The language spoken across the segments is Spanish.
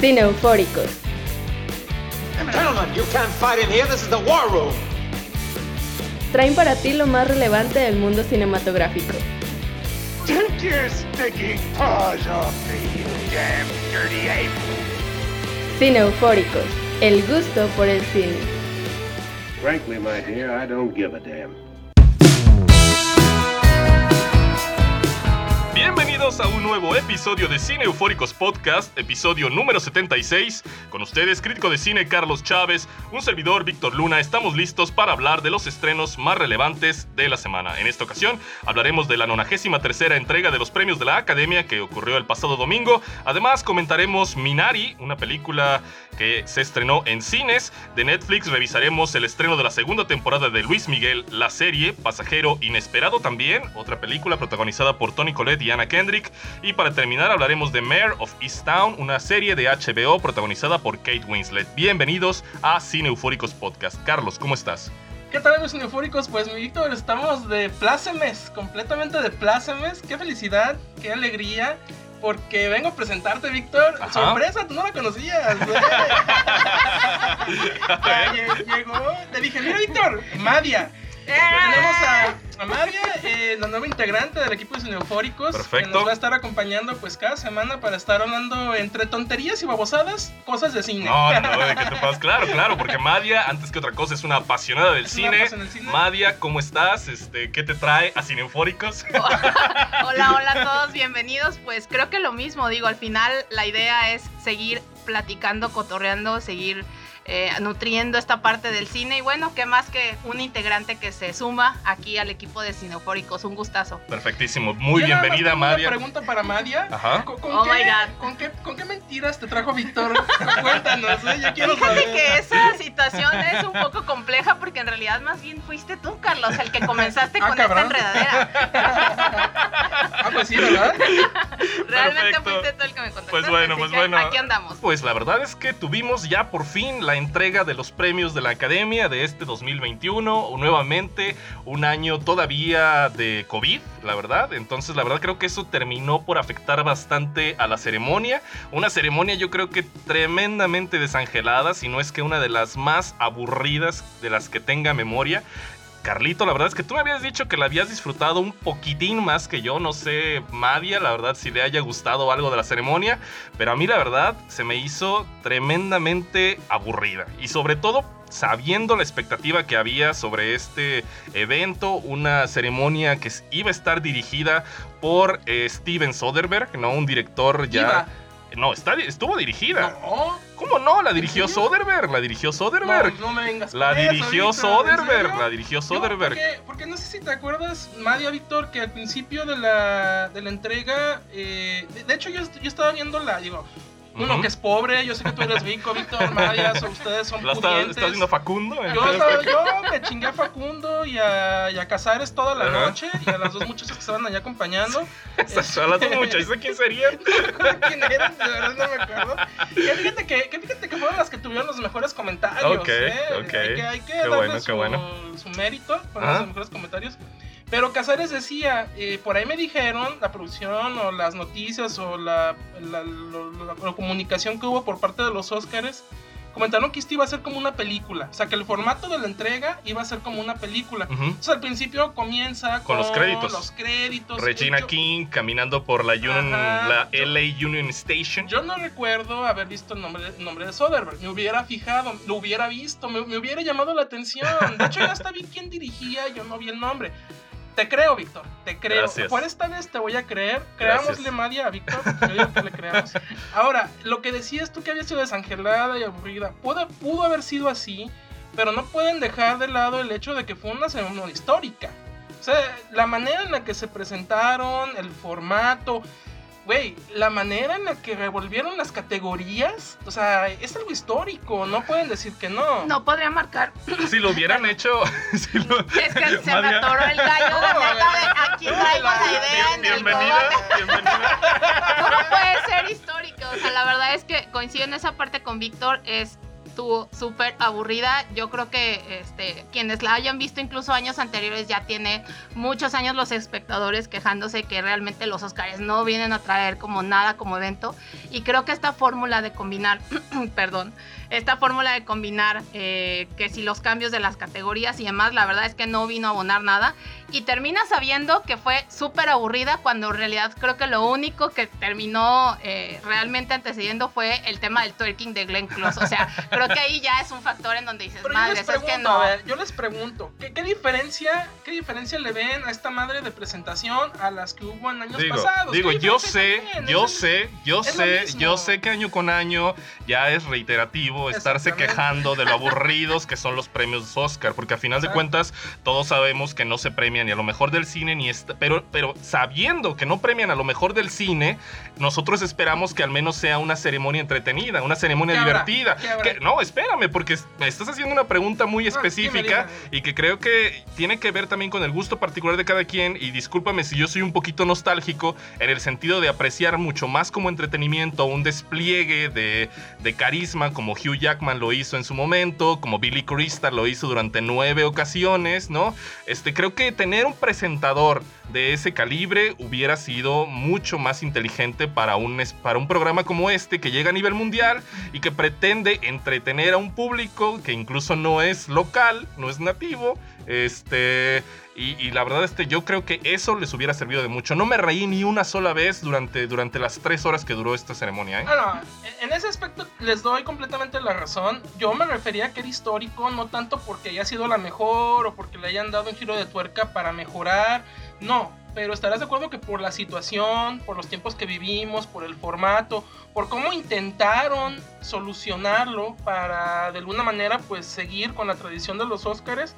Cine Eufóricos. Gentlemen, you can't fight in here. This is the war room. Traen para ti lo más relevante del mundo cinematográfico. Take your stinking paws off me, you damn dirty ape! Cine Eufóricos. El gusto por el cine. Frankly, my dear, I don't give a damn. Bienvenidos a un nuevo episodio de Cine Eufóricos Podcast, episodio número 76. Con ustedes, crítico de cine Carlos Chávez, un servidor Víctor Luna, estamos listos para hablar de los estrenos más relevantes de la semana. En esta ocasión hablaremos de la 93 tercera entrega de los premios de la Academia que ocurrió el pasado domingo. Además comentaremos Minari, una película que se estrenó en cines. De Netflix revisaremos el estreno de la segunda temporada de Luis Miguel, la serie Pasajero Inesperado también, otra película protagonizada por Tony Collette y Anna Kendrick. Y para terminar hablaremos de Mayor of Easttown, una serie de HBO protagonizada por Kate Winslet. Bienvenidos a Cine Eufóricos Podcast. Carlos, ¿cómo estás? ¿Qué tal amigos cineufóricos? Pues mi Víctor, estamos de plácemes, completamente de plácemes. Qué felicidad, qué alegría. Porque vengo a presentarte, Víctor. Ajá. Sorpresa, tú no la conocías. lle- Llegó, te dije, mira, Víctor, Madia. Tenemos a, a Madia, eh, la nueva integrante del equipo de Cineufóricos. Que Perfecto. nos va a estar acompañando pues cada semana para estar hablando entre tonterías y babosadas, cosas de cine. No, no, de que te pasas. Claro, claro, porque Madia, antes que otra cosa, es una apasionada del cine. cine. Madia, ¿cómo estás? Este, ¿Qué te trae a Cine Eufóricos? Hola, hola a todos, bienvenidos. Pues creo que lo mismo, digo, al final la idea es seguir platicando, cotorreando, seguir eh, nutriendo esta parte del cine y bueno, qué más que un integrante que se suma aquí al equipo de Cineufóricos, un gustazo. Perfectísimo. Muy Yo bienvenida, Madia. Una pregunta para Madia. Ajá. ¿Con, con Oh qué, my God. ¿con, qué, ¿Con qué mentiras te trajo Víctor? Cuéntanos, ¿eh? yo quiero Fíjate saber. que esa situación es un poco compleja porque en realidad más bien fuiste tú, Carlos, el que comenzaste Ah, con esta cabrón. enredadera. Ah, pues sí, ¿verdad? Realmente Perfecto. fuiste tú el que me contaste. Pues bueno, pues bueno. Aquí andamos. Pues la verdad es que tuvimos ya por fin la entrega de los premios de la Academia de este 2021. Nuevamente un año todavía de COVID, la verdad. Entonces la verdad creo que eso terminó por afectar bastante a la ceremonia. Una ceremonia yo creo que tremendamente desangelada, si no es que una de las más aburridas de las que tenga memoria. Carlito, la verdad es que tú me habías dicho que la habías disfrutado un poquitín más que yo, no sé, Madia, la verdad si le haya gustado algo de la ceremonia, pero a mí la verdad se me hizo tremendamente aburrida y sobre todo sabiendo la expectativa que había sobre este evento, una ceremonia que iba a estar dirigida por eh, Steven Soderbergh, ¿no? Un director ya... No, está, estuvo dirigida. No, ¿Cómo no? La dirigió. Soderbergh, la dirigió Soderbergh. no, no me vengas La dirigió Víctor, ¿en Soderbergh, la dirigió Soderbergh. Porque, porque no sé si te acuerdas, Madia Víctor, que al principio de la, de la entrega, eh, de, de hecho yo, yo estaba viendo la, digo, uno que es pobre, yo sé que tú eres rico, Víctor, Madia, so- ustedes son ¿La está- pudientes. estás viendo Facundo? Yo, estaba- yo me chingué a Facundo y a, y a Casares toda la Ajá. noche y a las dos muchachas que estaban allá acompañando. esas- a las dos muchachas, ¿quién serían? ¿Quién eran? De verdad no me acuerdo. Que fíjate que, que fíjate que fueron las que tuvieron los mejores comentarios. Ok, ¿eh? ok. Hay que, hay que darle bueno, su, bueno. su mérito. Fueron Ajá. los mejores comentarios. Pero Casares decía, eh, por ahí me dijeron, la producción o las noticias o la, la- lo- la comunicación que hubo por parte de los Oscars, comentaron que esto iba a ser como una película. O sea, que el formato de la entrega iba a ser como una película. Ujú. Entonces al principio comienza Con los créditos. Los créditos. Regina Yo- King caminando por la, Union, Ajá. la Yo- LA Union Station. Yo no recuerdo haber visto el nombre, el nombre de Soderbergh. Me hubiera fijado, lo hubiera visto, me, me hubiera llamado la atención. De hecho, ya hasta vi quién dirigía, yo no vi el nombre. Te creo, Víctor, te creo. Gracias. Por esta vez te voy a creer. Creámosle Madia a Víctor. Yo digo que le creamos. Ahora, lo que decías tú que había sido desangelada y aburrida, pudo, pudo haber sido así, pero no pueden dejar de lado el hecho de que fue una ceremonia histórica. O sea, la manera en la que se presentaron, el formato, güey, la manera en la que revolvieron las categorías, o sea, es algo histórico, no pueden decir que no. No podría marcar. Si lo hubieran hecho. si lo- Es que se me atoró el gallo, la No, neta, de aquí traigo la idea en el Bienvenida, cogote. bienvenida. ¿Cómo puede ser histórico? O sea, la verdad es que coincido en esa parte con Víctor, es estuvo súper aburrida. Yo creo que este, quienes la hayan visto incluso años anteriores ya tiene muchos años los espectadores quejándose que realmente los Oscars no vienen a traer como nada como evento. Y creo que esta fórmula de combinar, perdón, esta fórmula de combinar eh, que si los cambios de las categorías y demás, la verdad es que no vino a abonar nada. Y termina sabiendo que fue súper aburrida cuando en realidad creo que lo único que terminó eh, realmente antecediendo fue el tema del twerking de Glenn Close. O sea, creo que ahí ya es un factor en donde dices, madre, es que no. a ver, yo les pregunto, ¿qué, qué diferencia, ¿qué diferencia le ven a esta madre de presentación a las que hubo en años Digo, pasados? digo ¿Qué yo sé, yo Es sé, yo sé, yo sé que año con año ya es reiterativo estarse Exactamente. quejando de lo aburridos que son los premios Oscar, porque a final de cuentas todos sabemos que no se premian ni a lo mejor del cine ni esta, pero pero sabiendo que no premian a lo mejor del cine, nosotros esperamos que al menos sea una ceremonia entretenida, una ceremonia ¿Qué habrá? divertida. ¿Qué habrá? Que- no, espérame, porque me estás haciendo una pregunta muy Ah, específica dime. y que creo que tiene que ver también con el gusto particular de cada quien. Y discúlpame si yo soy un poquito nostálgico en el sentido de apreciar mucho más como entretenimiento un despliegue de, de carisma como Hugh Jackman lo hizo en su momento, como Billy Crystal lo hizo durante nueve ocasiones, ¿no? Este, creo que tener un presentador de ese calibre hubiera sido mucho más inteligente para un, para un programa como este que llega a nivel mundial y que pretende entretener a un público que incluso no es local, no es nativo. Este, y, y la verdad, este, yo creo que eso les hubiera servido de mucho. No me reí ni una sola vez durante, durante las tres horas que duró esta ceremonia. ¿eh? En ese aspecto les doy completamente la razón. Yo me refería a que era histórico, no tanto porque haya sido la mejor o porque le hayan dado un giro de tuerca para mejorar. No, pero estarás de acuerdo que por la situación, por los tiempos que vivimos, por el formato, por cómo intentaron solucionarlo para de alguna manera pues seguir con la tradición de los Óscares,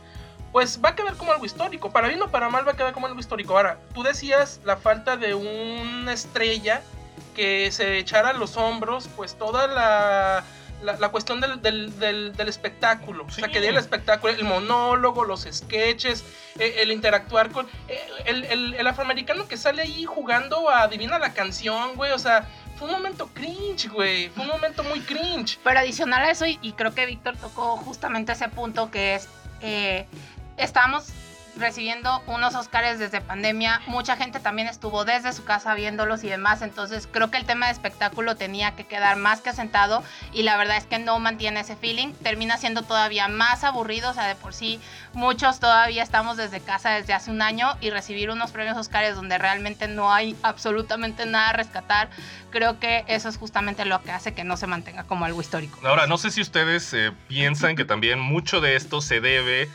pues va a quedar como algo histórico. Para bien o para mal va a quedar como algo histórico. Ahora, tú decías la falta de una estrella que se echara a los hombros pues toda la, la, la cuestión del, del, del- del espectáculo. O sea, que diera el espectáculo, el monólogo, los sketches, eh, el interactuar con... eh, el, el- el afroamericano que sale ahí jugando a adivina la canción, güey. O sea, fue un momento cringe, güey. Fue un momento muy cringe. Pero adicional a eso, y, y creo que Víctor tocó justamente ese punto que es, eh, estamos recibiendo unos Oscars desde pandemia, mucha gente también estuvo desde su casa viéndolos y demás, entonces creo que el tema de espectáculo tenía que quedar más que asentado y la verdad es que no mantiene ese feeling, termina siendo todavía más aburrido, o sea, de por sí muchos todavía estamos desde casa desde hace un año y recibir unos premios Oscars donde realmente no hay absolutamente nada a rescatar, creo que eso es justamente lo que hace que no se mantenga como algo histórico. Ahora, no sé si ustedes eh, piensan que también mucho de esto se debe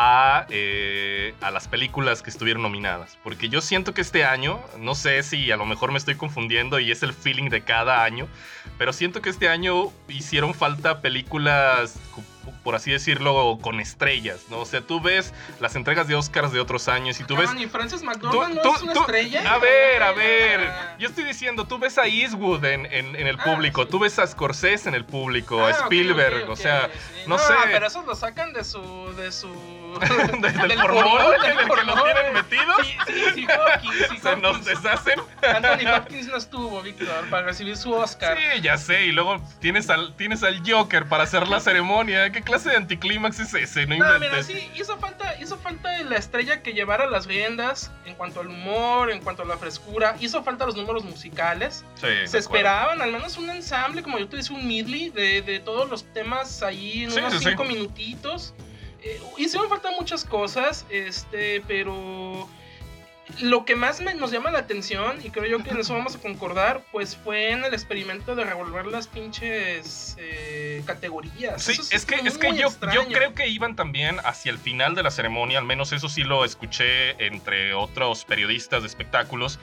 a, eh, a las películas que estuvieron nominadas. Porque yo siento que este año, no sé si a lo mejor me estoy confundiendo y es el feeling de cada año, pero siento que este año hicieron falta películas, por así decirlo, con estrellas, ¿no? O sea, tú ves las entregas de Oscars de otros años y tú ves... ¿Y Frances Tú- McDormand no es una tú- estrella? A ver, a ver. Ah. Yo estoy diciendo, tú ves a Eastwood en, en- en el Ah, público, sí. tú ves a Scorsese en el público, Ah, a ok, Spielberg, o sea, sí. no, sé. pero esos lo sacan de su. de su. Desde el formol en el que formol. tienen metidos, Sí, sí, sí, Hopkins, sí, se nos Hopkins. deshacen. Anthony Hopkins no estuvo, Víctor, para recibir su Oscar. Sí, ya sé, y luego tienes al, tienes al Joker para hacer la ceremonia. ¿Qué clase de anticlímax es ese? No No, mira, sí, hizo falta, hizo falta la estrella que llevara las riendas en cuanto al humor, en cuanto a la frescura, hizo falta los números musicales. Sí, Se esperaban al menos un ensamble, como yo te decía, un medley de, de todos los temas ahí en Sí, unos sí. cinco minutitos. Eh, hicieron falta muchas cosas, este, pero lo que más me- nos llama la atención, y creo yo que en eso vamos a concordar, pues fue en el experimento de revolver las pinches eh, categorías. Sí, es que, es que yo, yo creo que iban también hacia el final de la ceremonia, al menos eso sí lo escuché entre otros periodistas de espectáculos,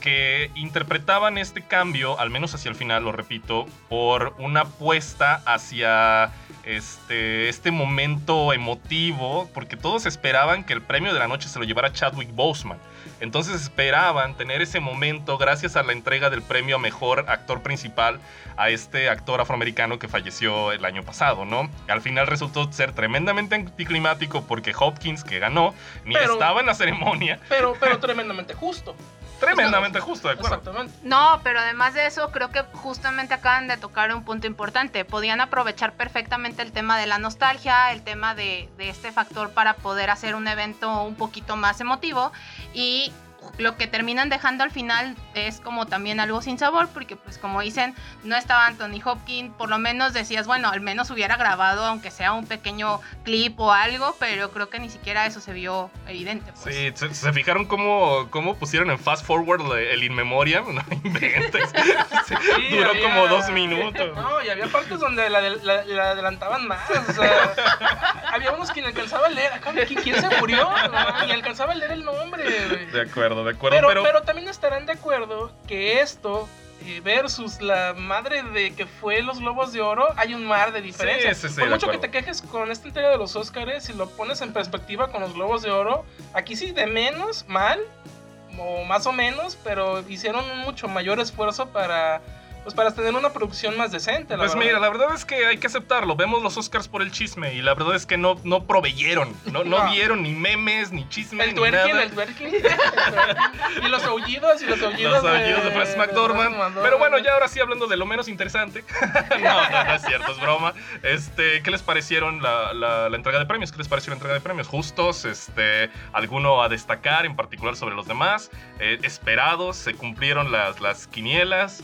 que interpretaban este cambio, al menos hacia el final, lo repito, por una apuesta hacia este, este momento emotivo, porque todos esperaban que el premio de la noche se lo llevara Chadwick Boseman. Entonces esperaban tener ese momento gracias a la entrega del premio a mejor actor principal a este actor afroamericano que falleció el año pasado, ¿no? Al final resultó ser tremendamente anticlimático porque Hopkins, que ganó, ni Pero- estaba en la ceremonia. Pero, pero tremendamente justo. Tremendamente justo, de acuerdo. Exactamente. No, pero además de eso, creo que justamente acaban de tocar un punto importante. Podían aprovechar perfectamente el tema de la nostalgia, el tema de, de este factor para poder hacer un evento un poquito más emotivo y lo que terminan dejando al final es como también algo sin sabor, porque pues como dicen, no estaba Anthony Hopkins, por lo menos decías, bueno, al menos hubiera grabado, aunque sea un pequeño clip o algo, pero creo que ni siquiera eso se vio evidente. pues. Sí, se, se fijaron cómo, cómo pusieron en fast forward el in memoriam, no inventes. Sí, duró había- como dos minutos. No, y había partes donde la, la- la adelantaban más. O sea, había unos que ni alcanzaba a leer. Acá, ¿Quién, quién se murió? No, ni alcanzaba a leer el nombre. güey. De acuerdo, de acuerdo, Pero, pero, pero también estarán de acuerdo que esto eh, versus la madre de que fue los Globos de Oro, hay un mar de diferencia. Sí, sí, sí, Por mucho que te quejes con esta entrega de los Oscars, si lo pones en perspectiva con los Globos de Oro, aquí sí de menos, mal, o más o menos, pero hicieron un mucho mayor esfuerzo para, pues, para tener una producción más decente. La Pues verdad. mira, la verdad es que hay que aceptarlo. Vemos los Oscars por el chisme y la verdad es que no, no proveyeron. No, no No. vieron ni memes, ni chisme, El ni twerking, nada. el twerking. Y los aullidos, y los aullidos, Los aullidos de Francis McDormand. McDormand. Pero bueno, ya ahora sí hablando de lo menos interesante. no, no, no es cierto, es broma. Este, ¿qué les parecieron la, la- la entrega de premios? ¿Qué les pareció la entrega de premios? ¿Justos? Este, ¿Alguno a destacar en particular sobre los demás? Eh, ¿Esperados? ¿Se cumplieron las, las quinielas?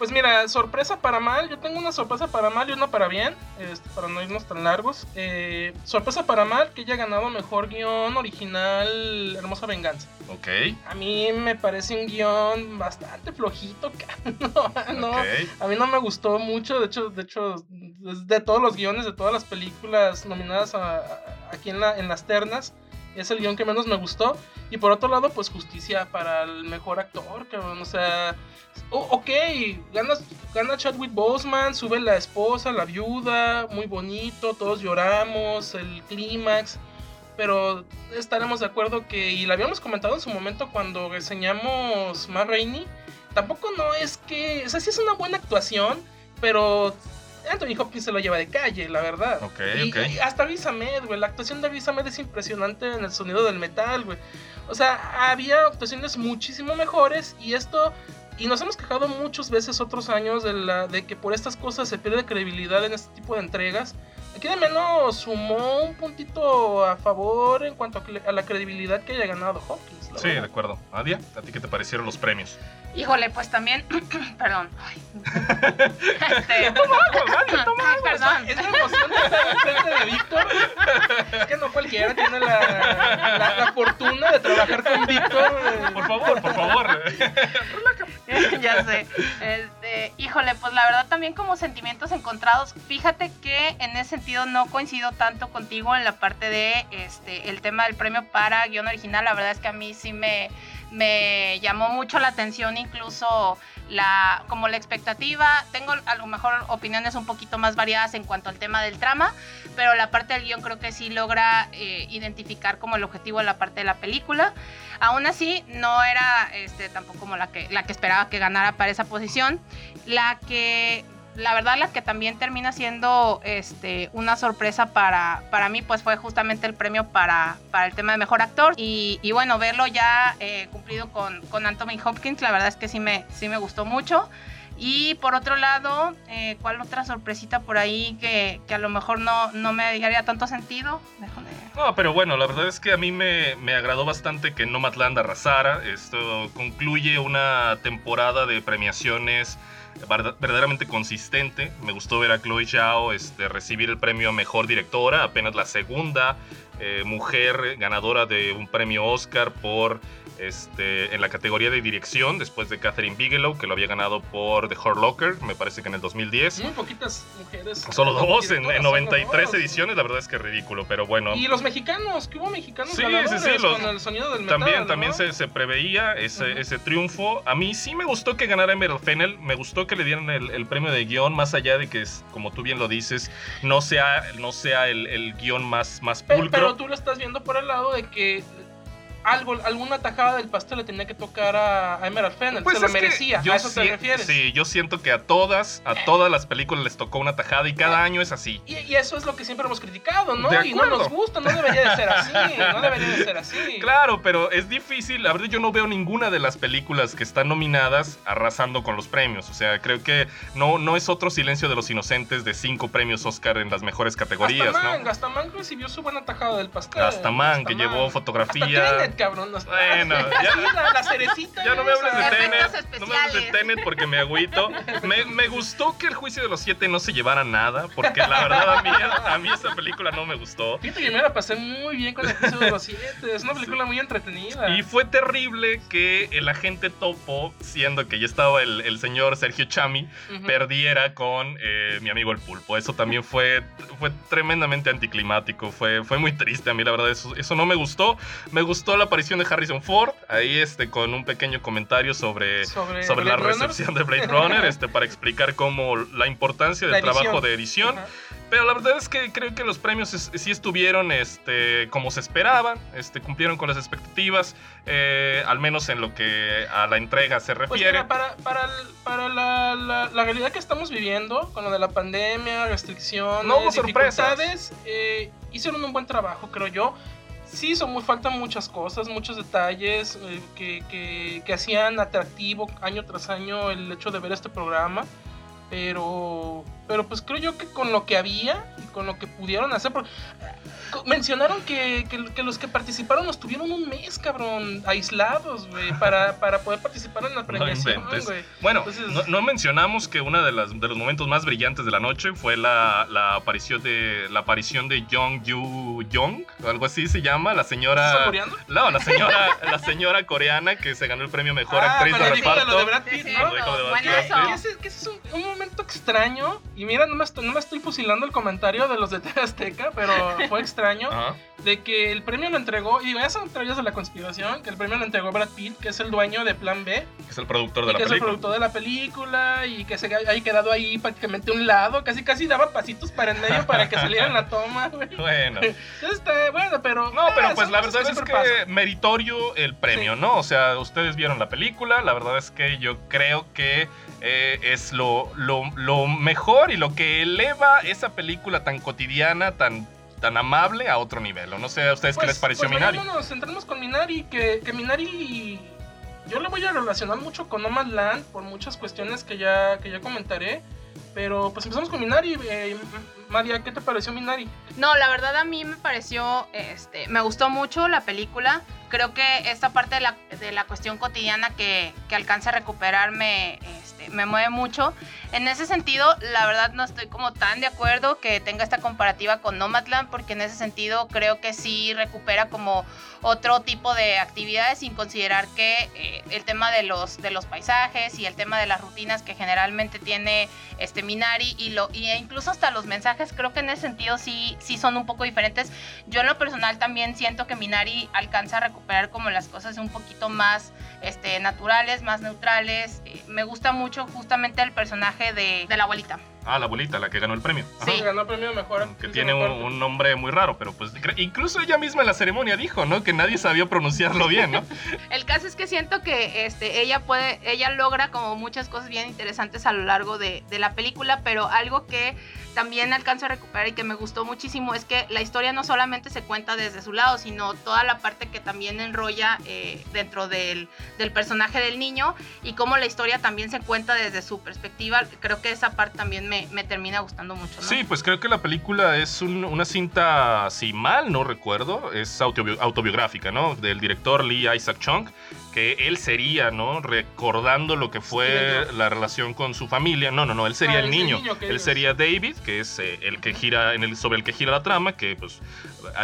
Pues mira, sorpresa para mal. Yo tengo una sorpresa para mal y una para bien. este, para no irnos tan largos. Eh, sorpresa para mal que haya ganado mejor guion original Hermosa Venganza. Ok. A mí me parece un guion bastante flojito. No, no, a mí no me gustó mucho. De hecho, de hecho, de todos los guiones de todas las películas nominadas a- a- aquí en, la, en las ternas. Es el guion que menos me gustó. Y por otro lado, pues justicia para el mejor actor, cabrón. O sea, o- ok, gana, gana Chadwick Boseman, sube la esposa, la viuda, muy bonito, todos lloramos, el clímax. Pero estaremos de acuerdo que, y lo habíamos comentado en su momento cuando reseñamos Ma Rainey, tampoco no es que, o sea, sí es una buena actuación, pero Anthony Hopkins se lo lleva de calle, la verdad. Ok, y, ok. y hasta Riz Ahmed, güey, la actuación de Riz Ahmed es impresionante en el sonido del metal, güey. O sea, había actuaciones muchísimo mejores y esto... Y nos hemos quejado muchas veces otros años de, la, de que por estas cosas se pierde credibilidad en este tipo de entregas. Aquí de menos sumó un puntito a favor en cuanto a, la credibilidad que haya ganado Hopkins. Sí, de verdad. acuerdo. Adia, ¿a ti qué te parecieron los premios? Híjole, pues también, perdón. Ay. Este, ay, perdón. Es la emoción de estar enfrente de Víctor. Es que no cualquiera tiene la, la- la fortuna de trabajar con Víctor. Por favor, por favor. ya sé. Este, híjole, pues la verdad también como sentimientos encontrados. Fíjate que en ese sentido no coincido tanto contigo en la parte de este el tema del premio para guion original. La verdad es que a mí sí me, me llamó mucho la atención, incluso la como la expectativa. Tengo a lo mejor opiniones un poquito más variadas en cuanto al tema del trama, pero la parte del guion creo que sí logra eh, identificar como el objetivo de la parte de la película. Aún así, no era este, tampoco como la que, la que esperaba que ganara para esa posición. La que, la verdad, la que también termina siendo este, una sorpresa para, para mí, pues fue justamente el premio para, para el tema de mejor actor. Y, bueno, verlo ya eh, cumplido con, con Anthony Hopkins, la verdad es que sí me, sí me gustó mucho. Y por otro lado, eh, ¿cuál otra sorpresita por ahí que, que a lo mejor no, no me haría tanto sentido? Déjame No, pero bueno, la verdad es que a mí me, me agradó bastante que Nomadland arrasara. Esto concluye una temporada de premiaciones verdaderamente consistente. Me gustó ver a Chloe Zhao este, recibir el premio a Mejor Directora, apenas la segunda eh, mujer ganadora de un premio Oscar por este, en la categoría de dirección, después de Catherine Bigelow, que lo había ganado por The Hurt Locker, me parece que en el 2010. Muy poquitas mujeres. Solo dos en, en Directoras, 93 solo dos. ediciones, la verdad es que es ridículo, pero bueno. Y los mexicanos, que hubo mexicanos Sí, sí, sí, los- con el sonido del metal. También, ¿no? también se, se preveía ese, ese triunfo. A mí sí me gustó que ganara Emerald Fennel. Me gustó que le dieran el, el premio de guion, más allá de que, es, como tú bien lo dices, no sea, no sea el, el guion más, más pulcro. Pero, tú lo estás viendo por el lado de que algo, alguna tajada del pastel le tenía que tocar a, a Emerald Fennel. Pues se que merecía. yo ¿A eso te refieres? Sí, yo siento que a todas, a todas las películas les tocó una tajada y cada año es así. Y, y eso es lo que siempre hemos criticado, ¿no? De Y no nos gusta, no debería de ser así. No debería de ser así. Claro, pero es difícil. La verdad, yo no veo ninguna de las películas que están nominadas arrasando con los premios. O sea, creo que no, no es otro silencio de los inocentes de cinco premios Oscar en las mejores categorías, Hasta Mann, ¿no? hasta Mann recibió su buena tajada del pastel. Hasta Mann, que llevó fotografía. Cabrón. hasta- Bueno, ya- Sí, la, la cerecita. Ya no me hables de Tenet. No me hables de. Tenet porque me agüito. Me, me gustó que el juicio de los siete no se llevara nada. Porque la verdad a mí, a mí esa película no me gustó. Fíjate que me la pasé muy bien con el juicio de los siete. Es una película muy entretenida. Y fue terrible que el agente Topo, siendo que ya estaba el, el señor Sergio Chami, perdiera con eh, mi amigo el pulpo. Eso también fue, fue tremendamente anticlimático. Fue, fue muy triste a mí, la verdad. Eso, eso no me gustó. Me gustó la aparición de Harrison Ford. Ahí este, con un pequeño comentario sobre, sobre, sobre la Runner. recepción de Blade Runner. este, para explicar cómo la importancia del La trabajo de edición. Ajá. Pero la verdad es que creo que los premios es- sí estuvieron este, como se esperaba, este, cumplieron con las expectativas, eh, al menos en lo que a la entrega se Pues refiere. mira, para, para, para la, la- la realidad que estamos viviendo, con lo de la pandemia, restricciones, No hubo sorpresas. dificultades, eh, hicieron un buen trabajo, creo yo. Sí, son muy, faltan muchas cosas, muchos detalles eh, que, que- que hacían atractivo año tras año el hecho de ver este programa. Pero, pero pues creo yo que con lo que había y con lo que pudieron hacer, mencionaron que, que- que los que participaron nos tuvieron un mes, cabrón, aislados, güey, para, para poder participar en la No premiación, inventes. güey. Bueno, Entonces- no, no mencionamos que uno de, las- de los momentos más brillantes de la noche fue la, la aparición de la aparición de Jung Yu Young, algo así se llama, la ¿Estás señora saboreando? no, la señora la señora coreana que se ganó el premio mejor Ah, actriz de reparto. lo de Brad Sí, Pitt, sí, ¿no? Buenazo. Que ese, que ese es un, un momento extraño. Y mira, no me, estoy, no me estoy fusilando el comentario de los de TV Azteca, pero fue extraño. Ajá. De que el premio lo entregó, y ya son teorías de la conspiración, que el premio lo entregó Brad Pitt, que es el dueño de Plan B, que es el productor de y la que es el película. productor de la película, y que se haya quedado ahí prácticamente a un lado, casi casi daba pasitos para en medio para que saliera en la toma, güey. Bueno. Este, bueno, pero... No, pero eh, pues la verdad es que meritorio el premio, Sí. ¿no? O sea, ustedes vieron la película, la verdad es que yo creo que eh, es lo, lo, lo mejor y lo que eleva esa película tan cotidiana, tan, tan amable a otro nivel. O no sé a ustedes qué Pues- les pareció pues Minari. entremos con Minari, que, que Minari yo le voy a relacionar mucho con No Man's Land por muchas cuestiones que ya, que ya comentaré. Pero pues empezamos con Minari. eh, María, ¿qué te pareció Minari? No, la verdad a mí me pareció, este, me gustó mucho la película. Creo que esta parte de la, de la cuestión cotidiana que, que alcanza a recuperar me, este, me mueve mucho. En ese sentido, la verdad no estoy como tan de acuerdo que tenga esta comparativa con Nomadland, porque en ese sentido creo que sí recupera como otro tipo de actividades sin considerar que eh, el tema de los, de los paisajes y el tema de las rutinas que generalmente tiene este Minari y lo y incluso hasta los mensajes creo que en ese sentido sí sí son un poco diferentes. Yo en lo personal también siento que Minari alcanza a recuperar como las cosas un poquito más este naturales, más neutrales. Eh, me gusta mucho justamente el personaje de, de la abuelita. Ah, la abuelita, la que ganó el premio. Ajá. Sí. Ganó premio mejor. Que tiene un, nombre muy raro, pero pues incluso ella misma en la ceremonia dijo, ¿no? Que nadie sabía pronunciarlo bien, ¿no? El caso es que siento que este, ella puede, ella logra como muchas cosas bien interesantes a lo largo de, de la película, pero algo que también alcanzo a recuperar y que me gustó muchísimo es que la historia no solamente se cuenta desde su lado, sino toda la parte que también enrolla eh, dentro del, del personaje del niño y cómo la historia también se cuenta desde su perspectiva. Creo que esa parte también me, me termina gustando mucho. ¿no? Sí, pues creo que la película es un- una cinta, si mal no recuerdo, es autobi- autobiográfica, ¿no? Del director Lee Isaac Chung, que él sería, ¿no? Recordando lo que fue la relación con su familia. No, no, no, él sería Ah, el niño. Él sería David, que es eh, el que gira, en el, sobre el que gira la trama, que pues,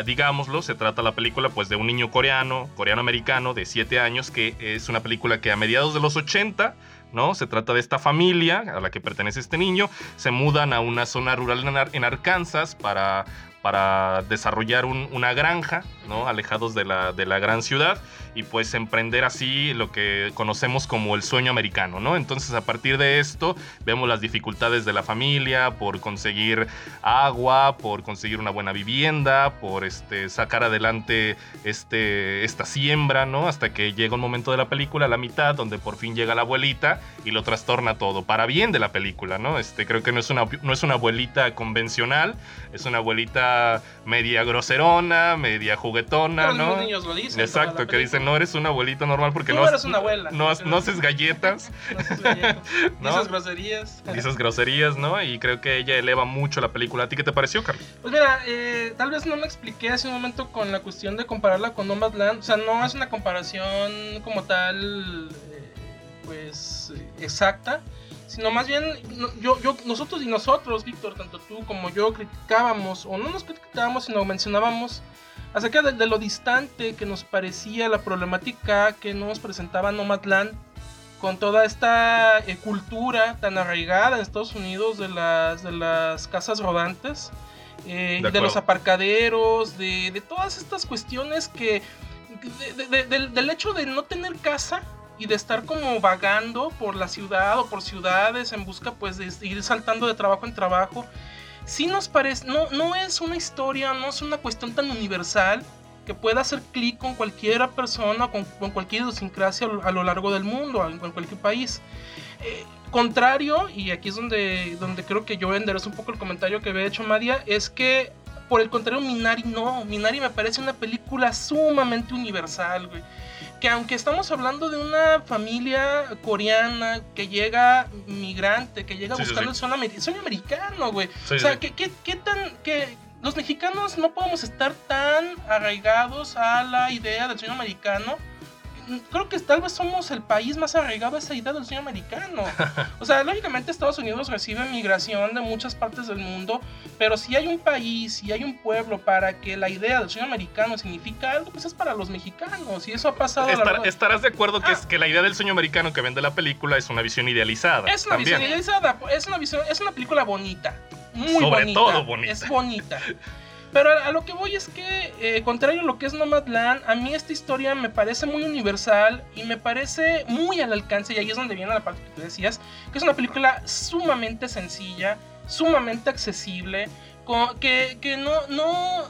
digámoslo, se trata la película pues de un niño coreano, coreano-americano de 7 años, que es una película que a mediados de los 80 ¿no? Se trata de esta familia a la que pertenece este niño, se mudan a una zona rural en, Ar- en Arkansas para, para desarrollar un- una granja, ¿no? Alejados de la, de la gran ciudad y pues emprender así lo que conocemos como el sueño americano, ¿no? Entonces a partir de esto vemos las dificultades de la familia por conseguir agua, por conseguir una buena vivienda, por este, sacar adelante este, esta siembra, ¿no? Hasta que llega un momento de la película, la mitad, donde por fin llega la abuelita y lo trastorna todo, para bien de la película, ¿no? Este, creo que no es una, no es una abuelita convencional, es una abuelita media groserona, media juguetona, Pero los ¿no? mismos niños lo dicen. Exacto, que dicen, no eres una abuelita normal porque Tú no, eres una abuela. no, no haces galletas, No haces galletas. ¿No? Dices groserías. dices groserías, ¿no? Y creo que ella eleva mucho la película. ¿A ti qué te pareció, Carlos? Pues mira, eh, tal vez no me expliqué hace un momento con la cuestión de compararla con Nomadland. O sea, no es una comparación como tal, eh, pues, exacta. Sino más bien, yo, yo, nosotros y nosotros, Víctor, tanto tú como yo, criticábamos, o no nos criticábamos, sino mencionábamos acerca de, de lo distante que nos parecía la problemática que nos presentaba Nomadland con toda esta eh, cultura tan arraigada en Estados Unidos de las, de las casas rodantes, eh, De de, los aparcaderos, de, de todas estas cuestiones que, de- de- de- del, del hecho de no tener casa y de estar como vagando por la ciudad o por ciudades en busca pues de ir saltando de trabajo en trabajo, sí nos parece, no, no es una historia, no es una cuestión tan universal que pueda hacer clic con cualquier persona, con, con cualquier idiosincrasia a lo, largo del mundo, en cualquier país. Eh, contrario, y aquí es donde, donde creo que yo enderezo un poco el comentario que había hecho Madia, es que por el contrario Minari no, Minari me parece una película sumamente universal, güey. Que aunque estamos hablando de una familia coreana que llega migrante, que llega Sí, buscando sí. el sueño, sueño americano, güey. O sea. ¿qué, qué, qué tan... Que los mexicanos no podemos estar tan arraigados a la idea del sueño americano. Creo que tal vez somos el país más arraigado a esa idea del sueño americano. O sea, lógicamente Estados Unidos recibe migración de muchas partes del mundo, pero si hay un país, si hay un pueblo para que la idea del sueño americano significa algo, pues es para los mexicanos. Y eso ha pasado Estar- de- estarás de acuerdo que, Ah. es, que la idea del sueño americano que vende la película es una visión idealizada. Es una también. visión idealizada, es una visión, es una película bonita, muy Sobre bonita. todo bonita. Es bonita. Pero a, lo que voy es que, eh, contrario a lo que es Nomadland, a mí esta historia me parece muy universal y me parece muy al alcance, y ahí es donde viene la parte que tú decías, que es una película sumamente sencilla, sumamente accesible, que, que no, no,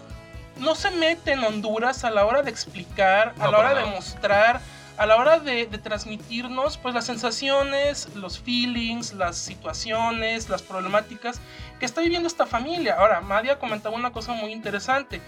no se mete en Honduras a la hora de explicar, a No, la hora de mostrar, a la hora de, de transmitirnos pues las sensaciones, los feelings, las situaciones, las problemáticas que está viviendo esta familia. Ahora, Madia comentaba una cosa muy interesante.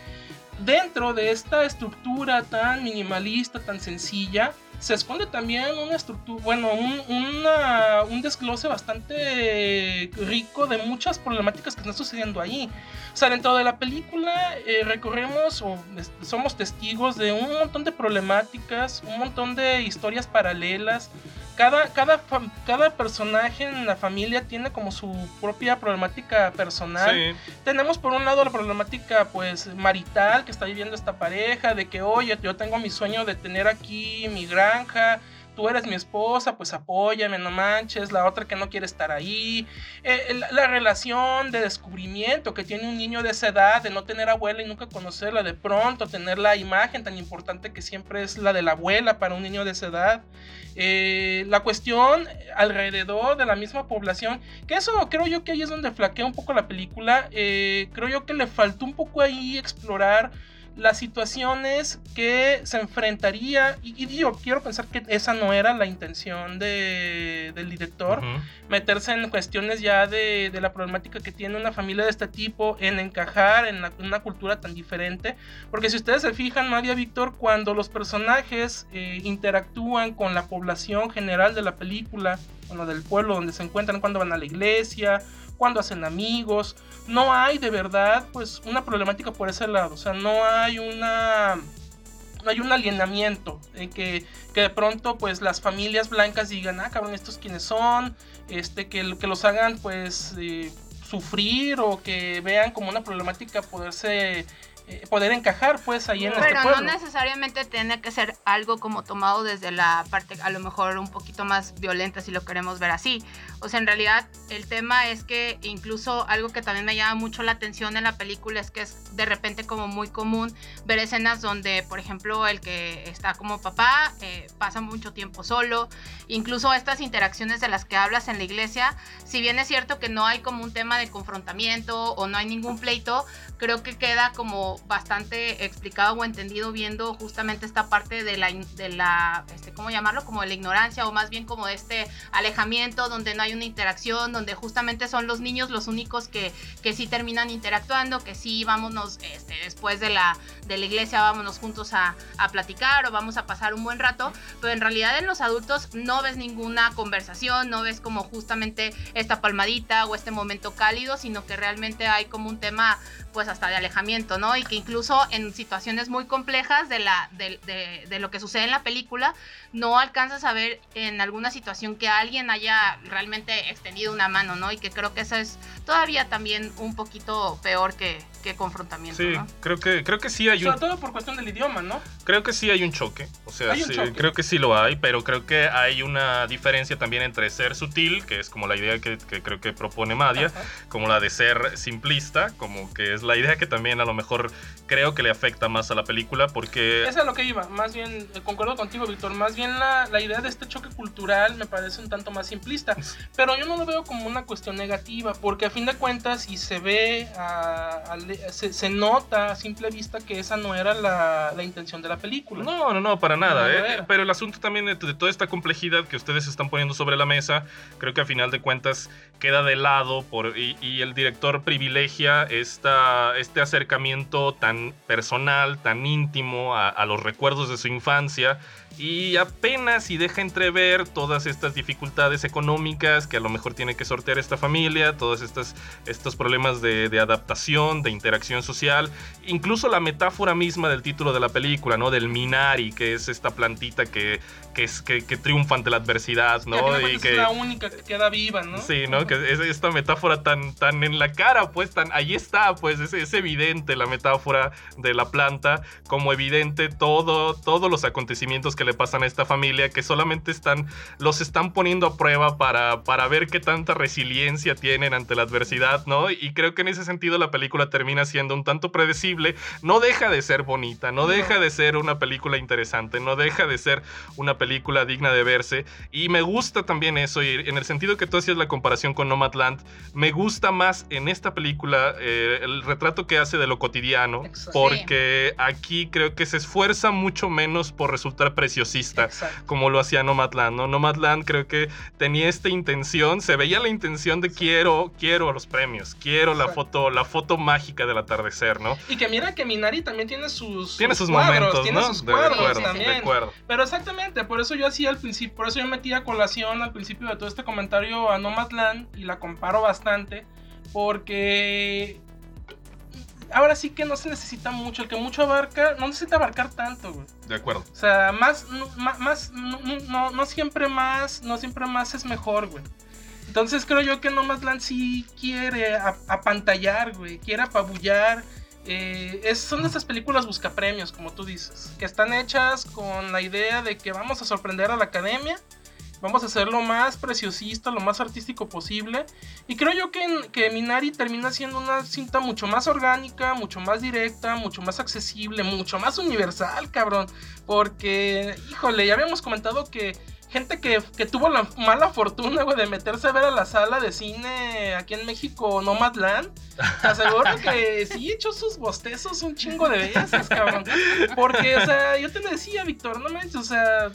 Dentro de esta estructura tan minimalista, tan sencilla, se esconde también una estructura, bueno, un, una- un desglose bastante rico de muchas problemáticas que están sucediendo ahí. O sea, dentro de la película eh, recorremos o somos testigos de un montón de problemáticas, un montón de historias paralelas. Cada, cada, cada personaje en la familia tiene como su propia problemática personal Sí. tenemos por un lado la problemática pues marital que está viviendo esta pareja de que oye yo tengo mi sueño de tener aquí mi granja tú eres mi esposa pues apóyame no manches la otra que no quiere estar ahí Eh, la, la relación de descubrimiento que tiene un niño de esa edad de no tener abuela y nunca conocerla de pronto tener la imagen tan importante que siempre es la de la abuela para un niño de esa edad Eh, la cuestión alrededor de la misma población que eso creo yo que ahí es donde flaquea un poco la película. Eh, creo yo que le faltó un poco ahí explorar las situaciones que se enfrentaría. Y, y digo, quiero pensar que esa no era la intención de- del director. Meterse en cuestiones ya de, de la problemática que tiene una familia de este tipo, en encajar en la- una cultura tan diferente. Porque si ustedes se fijan, María Víctor, cuando los personajes eh, interactúan con la población general de la película, bueno, del pueblo donde se encuentran, cuando van a la iglesia, cuando hacen amigos, no hay de verdad pues una problemática por ese lado, o sea, no hay una no hay un alienamiento en que, que de pronto pues las familias blancas digan, ah, cabrón, estos quiénes son, este, que, que los hagan pues eh, sufrir o que vean como una problemática poderse eh, poder encajar pues ahí en este Pero no pueblo. necesariamente tiene que ser algo como tomado desde la parte a lo mejor un poquito más violenta si lo queremos ver así. O sea, en realidad el tema es que incluso algo que también me llama mucho la atención en la película es que es de repente como muy común ver escenas donde, por ejemplo, el que está como papá eh, pasa mucho tiempo solo. Incluso estas interacciones de las que hablas en la iglesia, si bien es cierto que no hay como un tema de confrontamiento o no hay ningún pleito, creo que queda como bastante explicado o entendido viendo justamente esta parte de la, de la este, ¿cómo llamarlo? Como de la ignorancia o más bien como de este alejamiento donde no hay una interacción, donde justamente son los niños los únicos que, que sí terminan interactuando, que sí vámonos este, después de la, de la iglesia, vámonos juntos a, a platicar o vamos a pasar un buen rato, pero en realidad en los adultos no ves ninguna conversación, no ves como justamente esta palmadita o este momento cálido, sino que realmente hay como un tema pues hasta de alejamiento, ¿no? Y que incluso en situaciones muy complejas de, la, de, de- de lo que sucede en la película, no alcanzas a ver en alguna situación que alguien haya realmente extendido una mano, ¿no? Y que creo que eso es todavía también un poquito peor que, que confrontamiento, Sí, ¿no? creo que, creo que sí hay un Sobre todo por cuestión del idioma, ¿no? Creo que sí hay un choque, o sea, un sí, choque. creo que sí lo hay, pero creo que hay una diferencia también entre ser sutil, que es como la idea que, que creo que propone Madia, Ajá. como la de ser simplista, como que es la idea que también a lo mejor creo que le afecta más a la película, porque... Esa es a lo que iba, más bien, eh, concuerdo contigo, Víctor, más bien la, la idea de este choque cultural me parece un tanto más simplista, pero yo no lo veo como una cuestión negativa, porque a fin de cuentas, y se ve, a- a le- se, se nota a simple vista que esa no era la, la intención de la película. No, no, no, para nada. No ¿eh? Pero el asunto también de, de toda esta complejidad que ustedes están poniendo sobre la mesa, creo que a final de cuentas queda de lado por, y, y el director privilegia esta, este acercamiento tan personal, tan íntimo a, a los recuerdos de su infancia y apenas y deja entrever todas estas dificultades económicas que a lo mejor tiene que sortear esta familia, todos estas, estos problemas de, de adaptación, de interacción social, incluso la metáfora misma del título de la película, ¿no? Del Minari, que es esta plantita que, que, es, que, que triunfa ante la adversidad, ¿no? Y cuentas que, es la única que queda viva, ¿no? Sí, ¿no? Que es esta metáfora tan, tan en la cara, pues, tan, ahí está, pues, es, es evidente la metáfora de la planta, como evidente todo, todos los acontecimientos que le pasan a esta familia, que solamente están, los están poniendo a prueba para, para ver qué tanta resiliencia tienen ante la adversidad, ¿no? Y creo que en ese sentido la película termina siendo un tanto predecible, no deja de ser bonita, no deja de ser una película interesante, no deja de ser una película digna de verse, y me gusta también eso, y en el sentido que tú hacías la comparación con Nomadland, me gusta más en esta película eh, el retrato que hace de lo cotidiano, porque aquí creo que se esfuerza mucho menos por resultar preciosista Exacto. como lo hacía Nomadland, ¿no? Nomadland creo que tenía esta intención, se veía la intención de quiero, quiero los premios, quiero la foto, la foto mágica del atardecer, ¿no? Y que mira que Minari también tiene sus, Tiene sus cuadros, momentos, tiene ¿no? sus de acuerdo, también. de acuerdo. Pero exactamente, por eso yo hacía al principio, por eso yo metí a colación al principio de todo este comentario a Nomadland y la comparo bastante, porque ahora sí que no se necesita mucho, el que mucho abarca, no necesita abarcar tanto, güey. De acuerdo. O sea, más, más, no, no- siempre más, no siempre más es mejor, güey. Entonces creo yo que Nomadland sí quiere apantallar, güey, quiere apabullar. eh, es, son de esas películas buscapremios, como tú dices, que están hechas con la idea de que vamos a sorprender a la academia, vamos a hacer lo más preciosista, lo más artístico posible. Y creo yo que, que Minari termina siendo una cinta mucho más orgánica, mucho más directa, mucho más accesible, mucho más universal, cabrón. Porque, híjole, ya habíamos comentado que gente que, que tuvo la mala fortuna, güey, de meterse a ver a la sala de cine aquí en México, Nomadland, aseguro que sí echó sus bostezos un chingo de veces, cabrón. Porque, o sea, yo te decía, Víctor, no manches, o sea,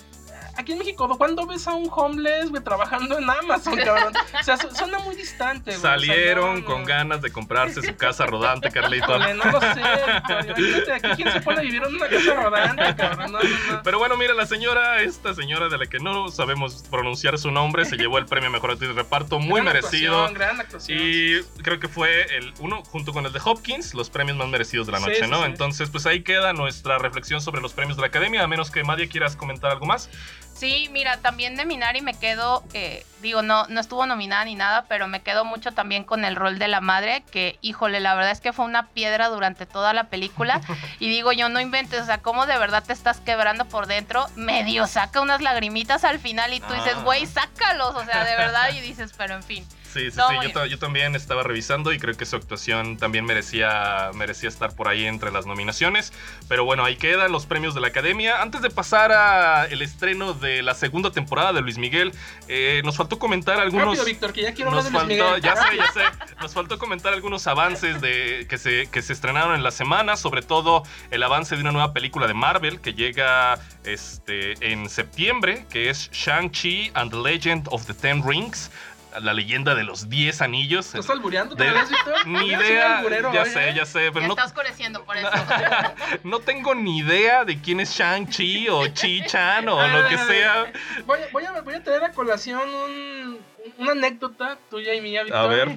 aquí en México, ¿cuándo ves a un homeless, güey, trabajando en Amazon, cabrón? O sea, su- suena muy distante, güey. O sea, Salieron no, con no. ganas de comprarse su casa rodante, Carlito. Híjole, no lo sé, imagínate, aquí quién se pone a vivir en una casa rodante, cabrón, no. Pero bueno, mira, la señora, esta señora de la que no sabemos pronunciar su nombre, se llevó el premio Mejor Actriz de Reparto, muy Gran merecido. actuación, gran actuación. Y creo que fue el uno, junto con el de Hopkins, los premios más merecidos de la Sí, noche, sí, ¿no? sí. Entonces, pues ahí queda nuestra reflexión sobre los premios de la Academia, a menos que Madia quieras comentar algo más. Sí, mira, también de Minari me quedo, eh, digo, no, no estuvo nominada ni nada, pero me quedo mucho también con el rol de la madre, que, híjole, la verdad es que fue una piedra durante toda la película. Y digo, yo no inventes, o sea, cómo de verdad te estás quebrando por dentro, medio saca unas lagrimitas al final y tú dices, Ah. güey, sácalos, o sea, de verdad, y dices, pero en fin. Sí, sí, No, sí. Yo, ta- yo también estaba revisando y creo que su actuación también merecía, merecía estar por ahí entre las nominaciones. Pero bueno, ahí quedan los premios de la Academia. Antes de pasar a el estreno de la segunda temporada de Luis Miguel, eh, nos faltó comentar algunos. Rápido, Víctor, que ya quiero Nos hablar de Luis faltó, Miguel. ya sé, ya sé. Nos faltó comentar algunos avances de, que, se, que se estrenaron en la semana, sobre todo el avance de una nueva película de Marvel que llega este, en septiembre, que es Shang-Chi and the Legend of the Ten Rings, la leyenda de los 10 anillos. ¿Estás albureando De-? Ni idea, alburero ya sé, ya sé, pero Ya no, está oscureciendo por eso. no tengo ni idea de quién es Shang-Chi o Chi-Chan o lo que sea. Voy, a- voy, a, voy a traer a colación un, una anécdota tuya y mía, Víctor. A ver.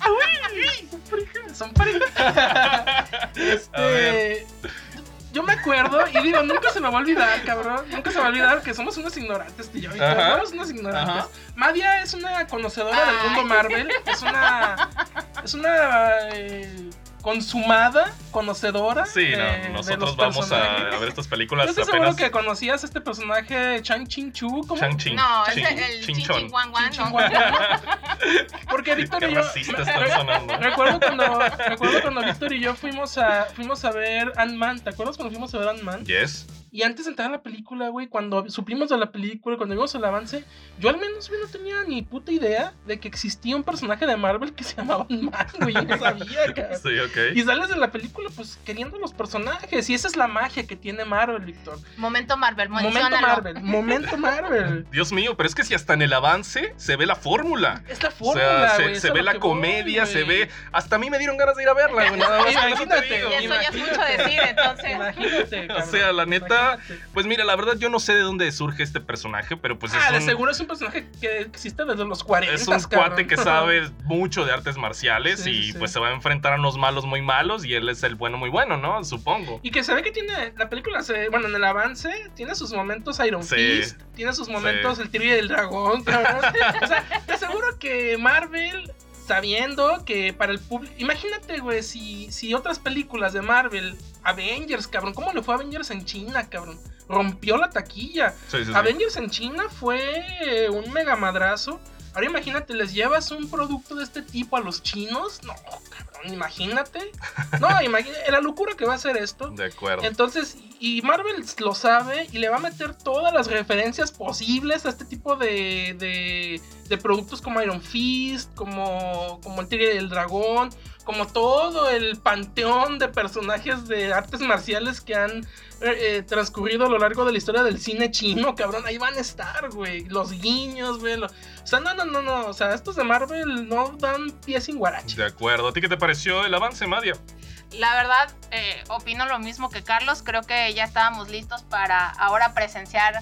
Son Son pareja. Este. A ver. Yo me acuerdo, y digo, nunca se me va a olvidar, cabrón. Nunca se me va a olvidar que somos unos ignorantes, tú y yo. Víctor, Ajá. Somos unos ignorantes. Ajá. Madia es una conocedora del mundo Marvel. Es una. Es una. eh, consumada, conocedora. Sí, de- no, de nosotros los vamos a, a ver estas Yo películas estoy seguro apenas. que conocías a este personaje Chang Chin Chu, ¿cómo? Shang-Chi. No, es Chin- el, el Chin. Chin Chin ¿no? Guan Porque Víctor Qué y yo. Recuerdo cuando, recuerdo cuando Víctor y yo fuimos a, fuimos a ver Ant-Man. ¿Te acuerdas cuando fuimos a ver Ant-Man? Yes. Y antes de entrar a la película, güey, cuando supimos de la película, cuando vimos el avance, yo al menos güey, no tenía ni puta idea de que existía un personaje de Marvel que se llamaba Ant-Man, güey. Yo no sabía, cabrón. Sí, ok. Y sales de la película, pues, queriendo los personajes. Y esa es la magia que tiene Marvel, Víctor. Momento Marvel, Momento. Marvel. Momento Marvel. Dios mío, pero es que si hasta en el avance se ve la fórmula. Es la O fórmula, sea, se, güey, ve la voy, comedia, se ve. Hasta a mí me dieron ganas de ir a verla, güey. Nada más Imagínate, eso ya es mucho decir, entonces. Imagínate, O sea, la neta, Pues mira, la verdad yo no sé de dónde surge este personaje, pero pues ah, de es un, seguro es un personaje que existe desde los 40. es un cabrón. cuate que sabe mucho de artes marciales Sí, y sí, pues se va a enfrentar a unos malos muy malos y él es el bueno muy bueno, ¿no? Supongo. Y que se ve que tiene. La película, se, bueno, en el avance, tiene sus momentos Iron Sí. Fist, tiene sus momentos el Tigre del Dragón, cabrón. o sea, te aseguro que Marvel, sabiendo que para el público. Imagínate, güey, si, si otras películas de Marvel, Avengers, cabrón, ¿cómo le fue a Avengers en China, cabrón? Rompió la taquilla. Sí, sí, sí. Avengers en China fue un mega madrazo. Ahora imagínate, les llevas un producto de este tipo a los chinos. No, cabrón, imagínate. No, imagínate la locura que va a ser esto. De acuerdo. Entonces, y Marvel lo sabe y le va a meter todas las referencias posibles a este tipo de, de, de productos como Iron Fist, como, como el Tigre del Dragón, como todo el panteón de personajes de artes marciales que han eh, eh, transcurrido a lo largo de la historia del cine chino, cabrón. Ahí van a estar, güey. Los guiños, güey. lo- O sea, no, no, no, no. O sea, estos de Marvel no dan pie sin guarache. De acuerdo. ¿A ti qué te pareció el avance, Madia? La verdad, eh, opino lo mismo que Carlos. Creo que ya estábamos listos para ahora presenciar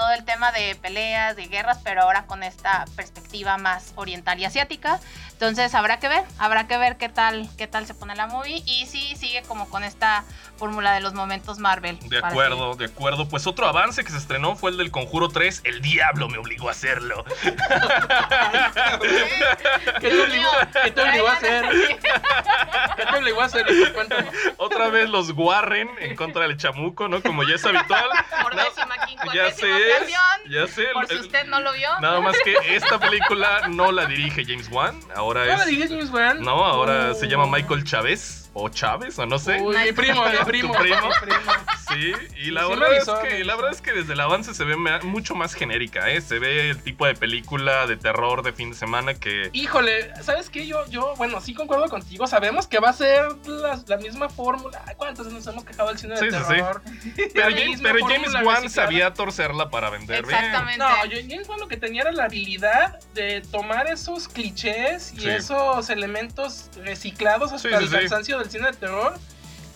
todo el tema de peleas, de guerras, pero ahora con esta perspectiva más oriental y asiática. Entonces habrá que ver, habrá que ver qué tal, qué tal se pone la movie y si sigue como con esta fórmula de los momentos Marvel. De acuerdo, de acuerdo. Pues otro avance que se estrenó fue el del Conjuro 3. El diablo me obligó a hacerlo. ¿Qué te obligó, qué te obligó a hacer? ¿Qué te obligó a hacer? Otra vez los Warren en contra del chamuco, ¿no? Como ya es habitual. Por No, décima, ya quincuagésima ya sé. Por si usted no lo vio. Nada más que esta película no la dirige James Wan, ahora ¿No la es... dije James Wan? No, ahora Oh. se llama Michael Chávez, o Chávez, o no sé. Uy, mi primo, mi ¿Tu primo. primo? mi primo. Sí, y la Sí, verdad es que la verdad es que desde el avance se ve mucho más genérica, ¿eh? Se ve el tipo de película de terror de fin de semana que Híjole, ¿sabes qué? Yo, yo, bueno, sí concuerdo contigo. Sabemos que va a ser la, la misma fórmula. Ay, ¿Cuántas nos hemos quejado del cine Sí, de sí, sí. terror? pero, James, pero James Wan sabía torcerla para vender bien. Exactamente. No, yo- James Wan lo que tenía era la habilidad de tomar esos clichés y Sí. esos elementos reciclados hasta Sí, sí, el sí. cansancio del cine de terror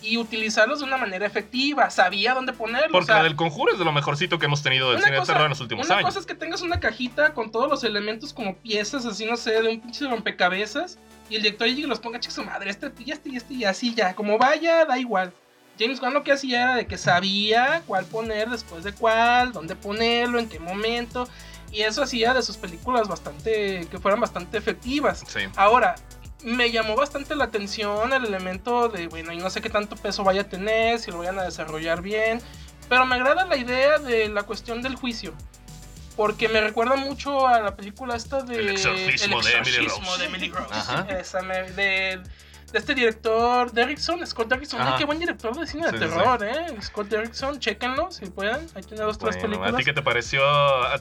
y utilizarlos de una manera efectiva. Sabía dónde ponerlos. Porque o sea, del conjuro es de lo mejorcito que hemos tenido del Una cine cosa- de terror en los últimos una años. cosa es que tengas una cajita con todos los elementos como piezas, así no sé, de un pinche rompecabezas. Y el director y los ponga, chica su madre, este y este y este y así ya. Como vaya, da igual. James Gunn lo que hacía era de que sabía cuál poner después de cuál, dónde ponerlo, en qué momento. Y eso hacía de sus películas bastante. que fueran bastante efectivas. Sí. Ahora, me llamó bastante la atención el elemento de, bueno, y no sé qué tanto peso vaya a tener, si lo vayan a desarrollar bien. Pero me agrada la idea de la cuestión del juicio. Porque me recuerda mucho a la película esta de... El exorcismo de Emily Rose. de Emily Rose. Ajá. Esa me- de este director, Derrickson, Scott Derrickson. Ay, Ajá. qué buen director de cine de Sí, sí, terror, ¿eh? Scott Derrickson, chéquenlo si pueden. Ahí tiene dos, tres Bueno, películas. ¿A ti qué te pareció?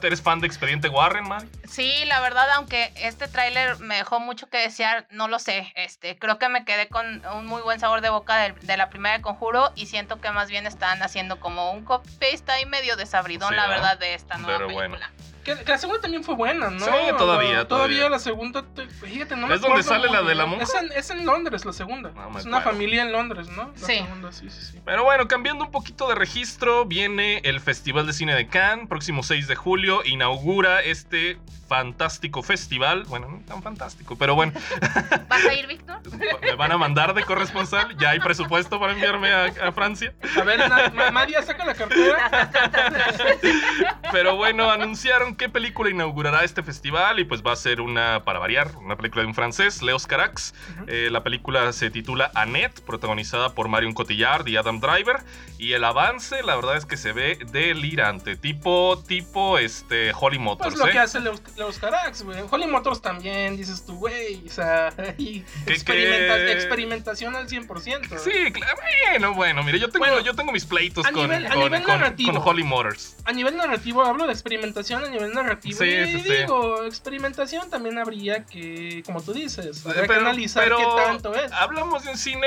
¿Eres fan de Expediente Warren, Mari? Sí, la verdad, aunque este tráiler me dejó mucho que desear, no lo sé. Este, creo que me quedé con un muy buen sabor de boca de, la primera de Conjuro y siento que más bien están haciendo como un copy-paste ahí medio desabridón, Sí, la ¿verdad? verdad, de esta nueva Pero bueno. Que, que la segunda también fue buena, ¿no? Sí, todavía, todavía. la segunda, te- fíjate, no me ¿Es donde sale la de la monja? Es en, es en Londres la segunda. No es una acuerdo. familia en Londres, ¿no? La Sí. segunda, sí, sí, sí. Pero bueno, cambiando un poquito de registro, viene el Festival de Cine de Cannes, próximo 6 de julio, inaugura este fantástico festival. Bueno, no tan fantástico, pero bueno, ¿Vas a ir, Víctor? me van a mandar de corresponsal. Ya hay presupuesto para enviarme a, a Francia. A ver, na- ma- María, saca la cartera. Pero bueno, anunciaron qué película inaugurará este festival y pues va a ser una, para variar, una película de un francés, Leos Carax. Eh, la película se titula Annette, protagonizada por Marion Cotillard y Adam Driver. Y el avance, la verdad es que se ve delirante, tipo, tipo, este, Holly Motors, Pues lo ¿eh? que hace Leos, Leos Carax, güey. Holly Motors también, dices tú, güey. O sea, y experimenta- que- experimentación al 100%. Sí, claro, bueno, bueno, mire, yo tengo, Bueno, yo tengo mis pleitos con, nivel- con- con- con Holly Motors. A nivel narrativo, hablo de experimentación a nivel narrativo. Sí, y sí, sí. digo, experimentación también habría que, como tú dices, habría que Pero- analizar pero qué tanto es. Hablamos de un cine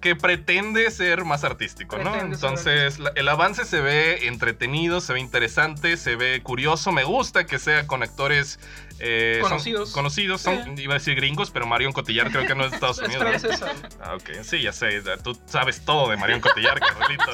que pretende ser más artístico, ¿no? Pretende Entonces, el avance se ve entretenido, se ve interesante, se ve curioso. Me gusta que sea con actores eh, son Conocidos. conocidos, son, iba a decir gringos, pero Marion Cotillard creo que no es de Estados Es Unidos. ¿no? Ah, ok, sí, ya sé. Tú sabes todo de Marion Cotillard, Carlito.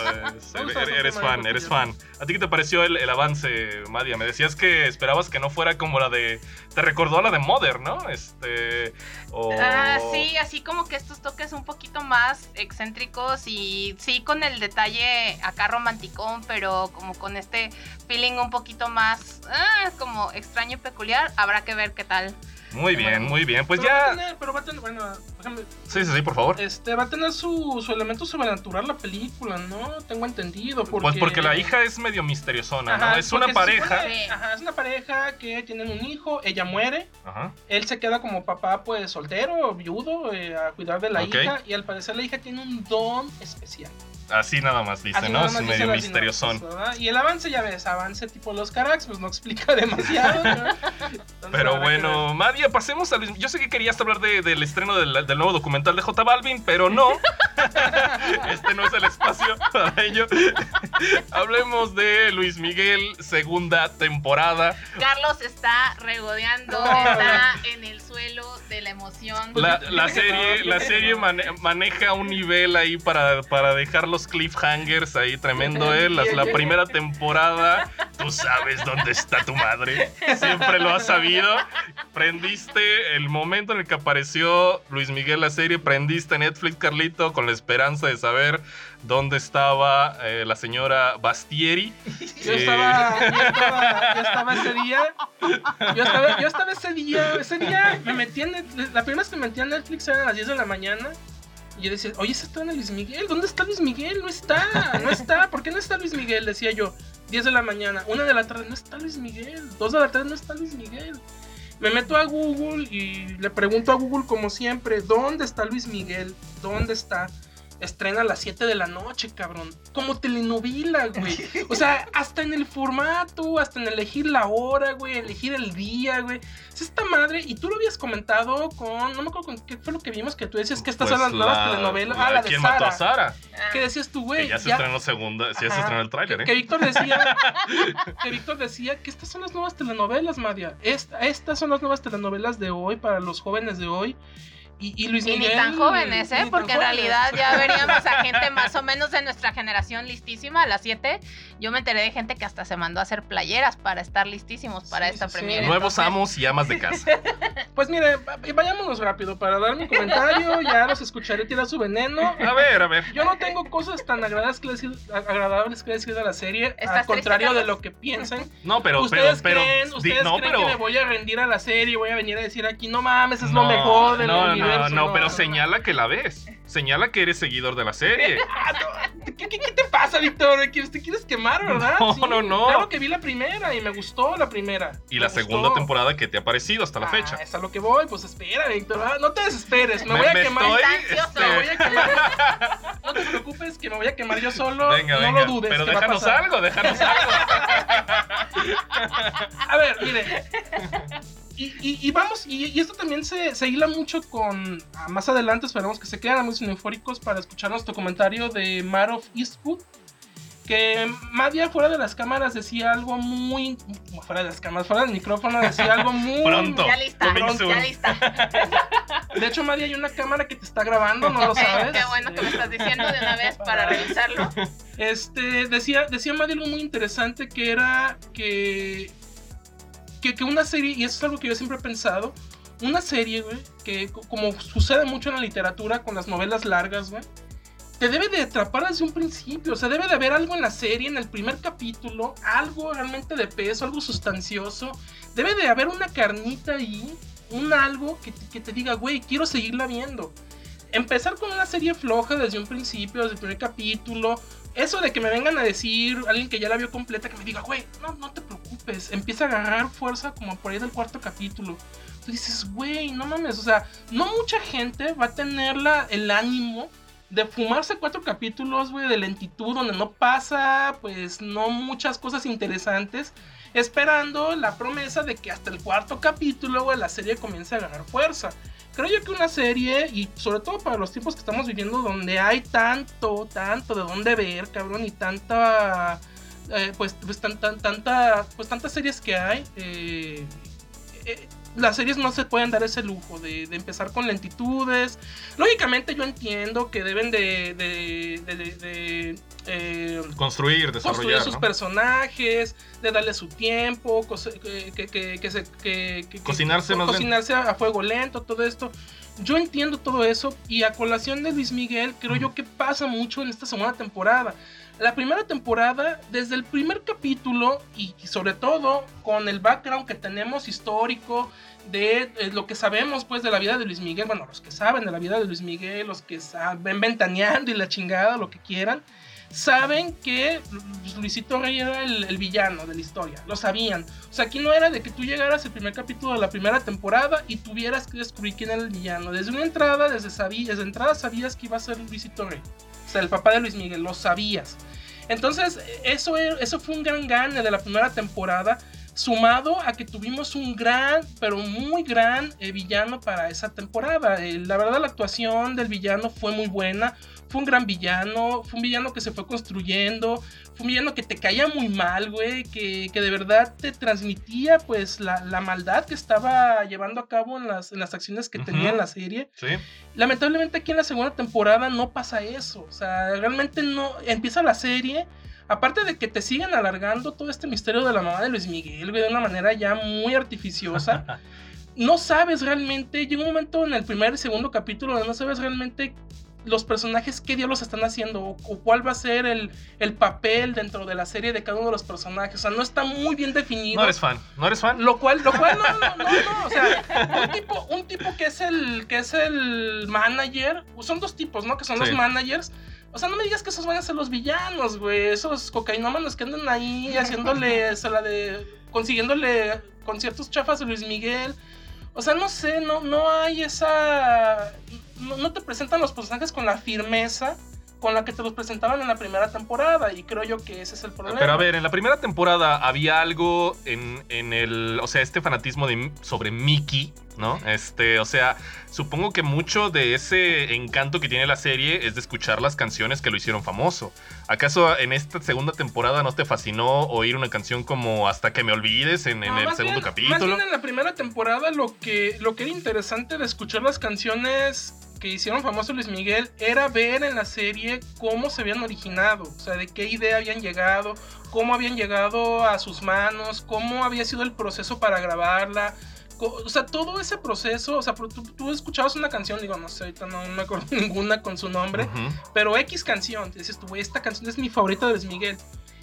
Me gusta eres, fan, eres fan. ¿A ti qué te pareció el, el avance, Madia? Me decías que esperabas que no fuera como la de. Te recordó a la de Mother, ¿no? Este. O... Ah, sí, así como que estos toques un poquito más excéntricos y sí con el detalle acá romanticón, pero como con este feeling un poquito más ah, como extraño y peculiar, habrá que ver qué tal. Muy bien, muy bien. Pues pero Va a ya. tener, pero va a tener, bueno, déjame- Sí, sí, sí, por favor. este, va a tener su, su elemento sobrenatural la película, ¿no? Tengo entendido. Porque, Pues porque la hija es medio misteriosona, ¿no? Es una pareja. supone- Sí. ajá, es una pareja que tienen un hijo, ella muere, Ajá. él se queda como papá, pues soltero, viudo, eh, a cuidar de la hija, y al parecer la hija tiene un don especial. Así nada más dice, Así ¿no? Es más dice medio misteriosón. Y el avance, ya ves, avance tipo los Carax, pues no explica demasiado. ¿no? Entonces, Pero bueno, Madia, pasemos al. Yo sé que querías hablar de- del estreno del, del nuevo documental de J Balvin, pero no. este no es el espacio para ello. Hablemos de Luis Miguel, segunda temporada. Carlos está regodeando, está en el suelo de la emoción. La, serie, la serie mane- maneja un nivel ahí para, para dejar los cliffhangers ahí tremendo, ¿eh? La, la primera temporada, tú sabes dónde está tu madre. Siempre lo has sabido. Prendiste el momento en el que apareció Luis Miguel la serie, prendiste Netflix, Carlito, con la esperanza de saber dónde estaba eh, la señora Bastieri. Yo Eh, estaba, yo estaba, yo estaba ese día. Yo estaba, yo estaba ese día. Ese día me metí en Netflix. La primera vez que me metí en Netflix era a las 10 de la mañana. Y yo decía, oye, ¿se está Luis Miguel? ¿Dónde está Luis Miguel? No está, no está. ¿Por qué no está Luis Miguel? Decía yo. 10 de la mañana, 1 de la tarde, no está Luis Miguel. 2 de la tarde, no está Luis Miguel. Me meto a Google y le pregunto a Google como siempre, ¿dónde está Luis Miguel? ¿Dónde está? Estrena a las 7 de la noche, cabrón. Como telenovela, güey. O sea, hasta en el formato, hasta en elegir la hora, güey, elegir el día, güey. Es esta madre, y tú lo habías comentado con. No me acuerdo con qué fue lo que vimos que tú decías que estas pues son las nuevas la- telenovelas. la- Ah, la de ¿Quién mató a Sara. Sara? ¿Qué decías tú, güey? Que ya se Ya- estrenó segunda, sí, ya se estrenó el tráiler, que, ¿eh? que Víctor decía que Víctor decía que estas son las nuevas telenovelas, Madia. Esta- estas son las nuevas telenovelas de hoy para los jóvenes de hoy. Y, y Luis Y Miguel. ni tan jóvenes, ¿eh? Porque en jóvenes. realidad ya veríamos a gente más o menos de nuestra generación listísima a las 7. Yo me enteré de gente que hasta se mandó a hacer playeras para estar listísimos para Sí, esta sí. Nuevos amos y amas de casa. Pues mire, va- vayámonos rápido para dar mi comentario. ya los escucharé tirar su veneno. A ver, a ver. Yo no tengo cosas tan agradables que decir, agradables que decir de la serie, ¿Estás al contrario triste, de lo que piensan. No, pero, pero, ¿Ustedes pero. creen, di- ustedes no, creen pero. que me voy a rendir a la serie? Voy a venir a decir aquí, no mames, es no, lo mejor del no, universo. No, no, pero señala que la ves. Señala que eres seguidor de la serie. Ah, no, ¿Qué, qué, qué te pasa, Víctor? ¿Que ¿Te quieres quemar, verdad? No, no, no. Claro que vi la primera y me gustó la primera. Y Me la gustó. segunda temporada que te ha parecido hasta la Ah, fecha. es a lo que voy, pues espera, Víctor. ah, No te desesperes, me, Me- voy a me quemar. estoy. Me voy este, a quemar. No te preocupes, que me voy a quemar yo solo. Venga, no venga. lo dudes. pero que va a déjanos pasar. algo, déjanos algo. A ver, mire. Y, y- y vamos, y, y esto también se, se hila mucho con. ah, más adelante esperamos que se queden muy eufóricos para escuchar nuestro comentario de Mar of Eastwood. Que Madia fuera de las cámaras decía algo muy. Fuera de las cámaras, fuera del micrófono decía algo muy. Pronto. Ya lista, soon. ya lista. De hecho, Madia, hay una cámara que te está grabando, no lo sabes. Qué bueno que me estás diciendo de una vez para revisarlo. Este, decía, decía Maddie algo muy interesante que era que, que, una serie, y eso es algo que yo siempre he pensado, una serie, güey, que co- como sucede mucho en la literatura con las novelas largas, güey, te debe de atrapar desde un principio, o sea, debe de haber algo en la serie, en el primer capítulo, algo realmente de peso, algo sustancioso, debe de haber una carnita ahí, un algo que, que te diga, güey, quiero seguirla viendo. Empezar con una serie floja desde un principio, desde el primer capítulo, eso de que me vengan a decir alguien que ya la vio completa, que me diga, güey, no, no te preocupes, empieza a agarrar fuerza como por ahí del cuarto capítulo. Tú dices, güey, no mames, o sea, no mucha gente va a tener la- el ánimo de fumarse cuatro capítulos, güey, de lentitud, donde no pasa, pues, no muchas cosas interesantes, esperando la promesa de que hasta el cuarto capítulo, güey, la serie comience a ganar fuerza. Creo yo que una serie, y sobre todo para los tiempos que estamos viviendo, donde hay tanto, tanto de dónde ver, cabrón, y tanta, eh, pues, pues, tan- tan- tanta, pues tantas series que hay, eh, eh, las series no se pueden dar ese lujo de, de empezar con lentitudes. Lógicamente yo entiendo que deben de, de, eh, Construir, construir desarrollar. sus ¿no? personajes, de darle su tiempo, que, que, que, se, que- Cocinarse co- cocinarse a, a fuego lento, todo esto. Yo entiendo todo eso y a colación de Luis Miguel creo yo que pasa mucho en esta segunda temporada. La primera temporada, desde el primer capítulo y, sobre todo con el background que tenemos histórico de eh, lo que sabemos pues de la vida de Luis Miguel, bueno, los que saben de la vida de Luis Miguel, los que saben ventaneando y la chingada, lo que quieran, saben que Luisito Rey era el, el villano de la historia, lo sabían. O sea, aquí no era de que tú llegaras el primer capítulo de la primera temporada y tuvieras que descubrir quién era el villano. Desde una entrada, desde, sabí- desde entrada sabías que iba a ser Luisito Rey. Sea, el papá de Luis Miguel, lo sabías. Entonces, eso, era- eso fue un gran gane de la primera temporada, sumado a que tuvimos un gran, pero muy gran eh, villano para esa temporada. Eh, la verdad, la actuación del villano fue muy buena. Fue un gran villano, fue un villano que se fue construyendo, fue un villano que te caía muy mal, güey, que, que de verdad te transmitía pues la, la maldad que estaba llevando a cabo en las, en las acciones que tenía en la serie. Sí. Lamentablemente aquí en la segunda temporada no pasa eso. O sea, realmente no empieza la serie. Aparte de que te siguen alargando todo este misterio de la mamá de Luis Miguel, güey, de una manera ya muy artificiosa. no sabes realmente, llega un momento en el primer y segundo capítulo donde no sabes realmente los personajes qué diablos están haciendo o, o cuál va a ser el, el papel dentro de la serie de cada uno de los personajes. O sea, no está muy bien definido. No eres fan. ¿No eres fan? Lo cual, lo cual, no, no, no, no, o sea, un tipo, un tipo que es el, que es el manager, son dos tipos, ¿no? Que son los managers. O sea, no me digas que esos van a ser los villanos, güey. Esos cocainómanos que andan ahí haciéndole, o sea, la de, consiguiéndole conciertos chafas a Luis Miguel. O sea, no sé, no, no hay esa, no, no te presentan los personajes con la firmeza con la que te los presentaban en la primera temporada y creo yo que ese es el problema. Pero a ver, en la primera temporada había algo en, en el, o sea, este fanatismo de, sobre Mickey, ¿no? Este, o sea, supongo que mucho de ese encanto que tiene la serie es de escuchar las canciones que lo hicieron famoso. ¿Acaso en esta segunda temporada no te fascinó oír una canción como Hasta que me olvides en, en No, el segundo bien- capítulo? Más bien en la primera temporada lo que, lo que era interesante de escuchar las canciones que hicieron famoso Luis Miguel era ver en la serie cómo se habían originado, o sea, de qué idea habían llegado, cómo habían llegado a sus manos, cómo había sido el proceso para grabarla. O sea, todo ese proceso, o sea, tú, tú escuchabas una canción, digo, no sé, ahorita no me acuerdo ninguna con su nombre, Ujú. pero X canción, dices tú, "Güey, esta canción es mi favorita de Luis Miguel.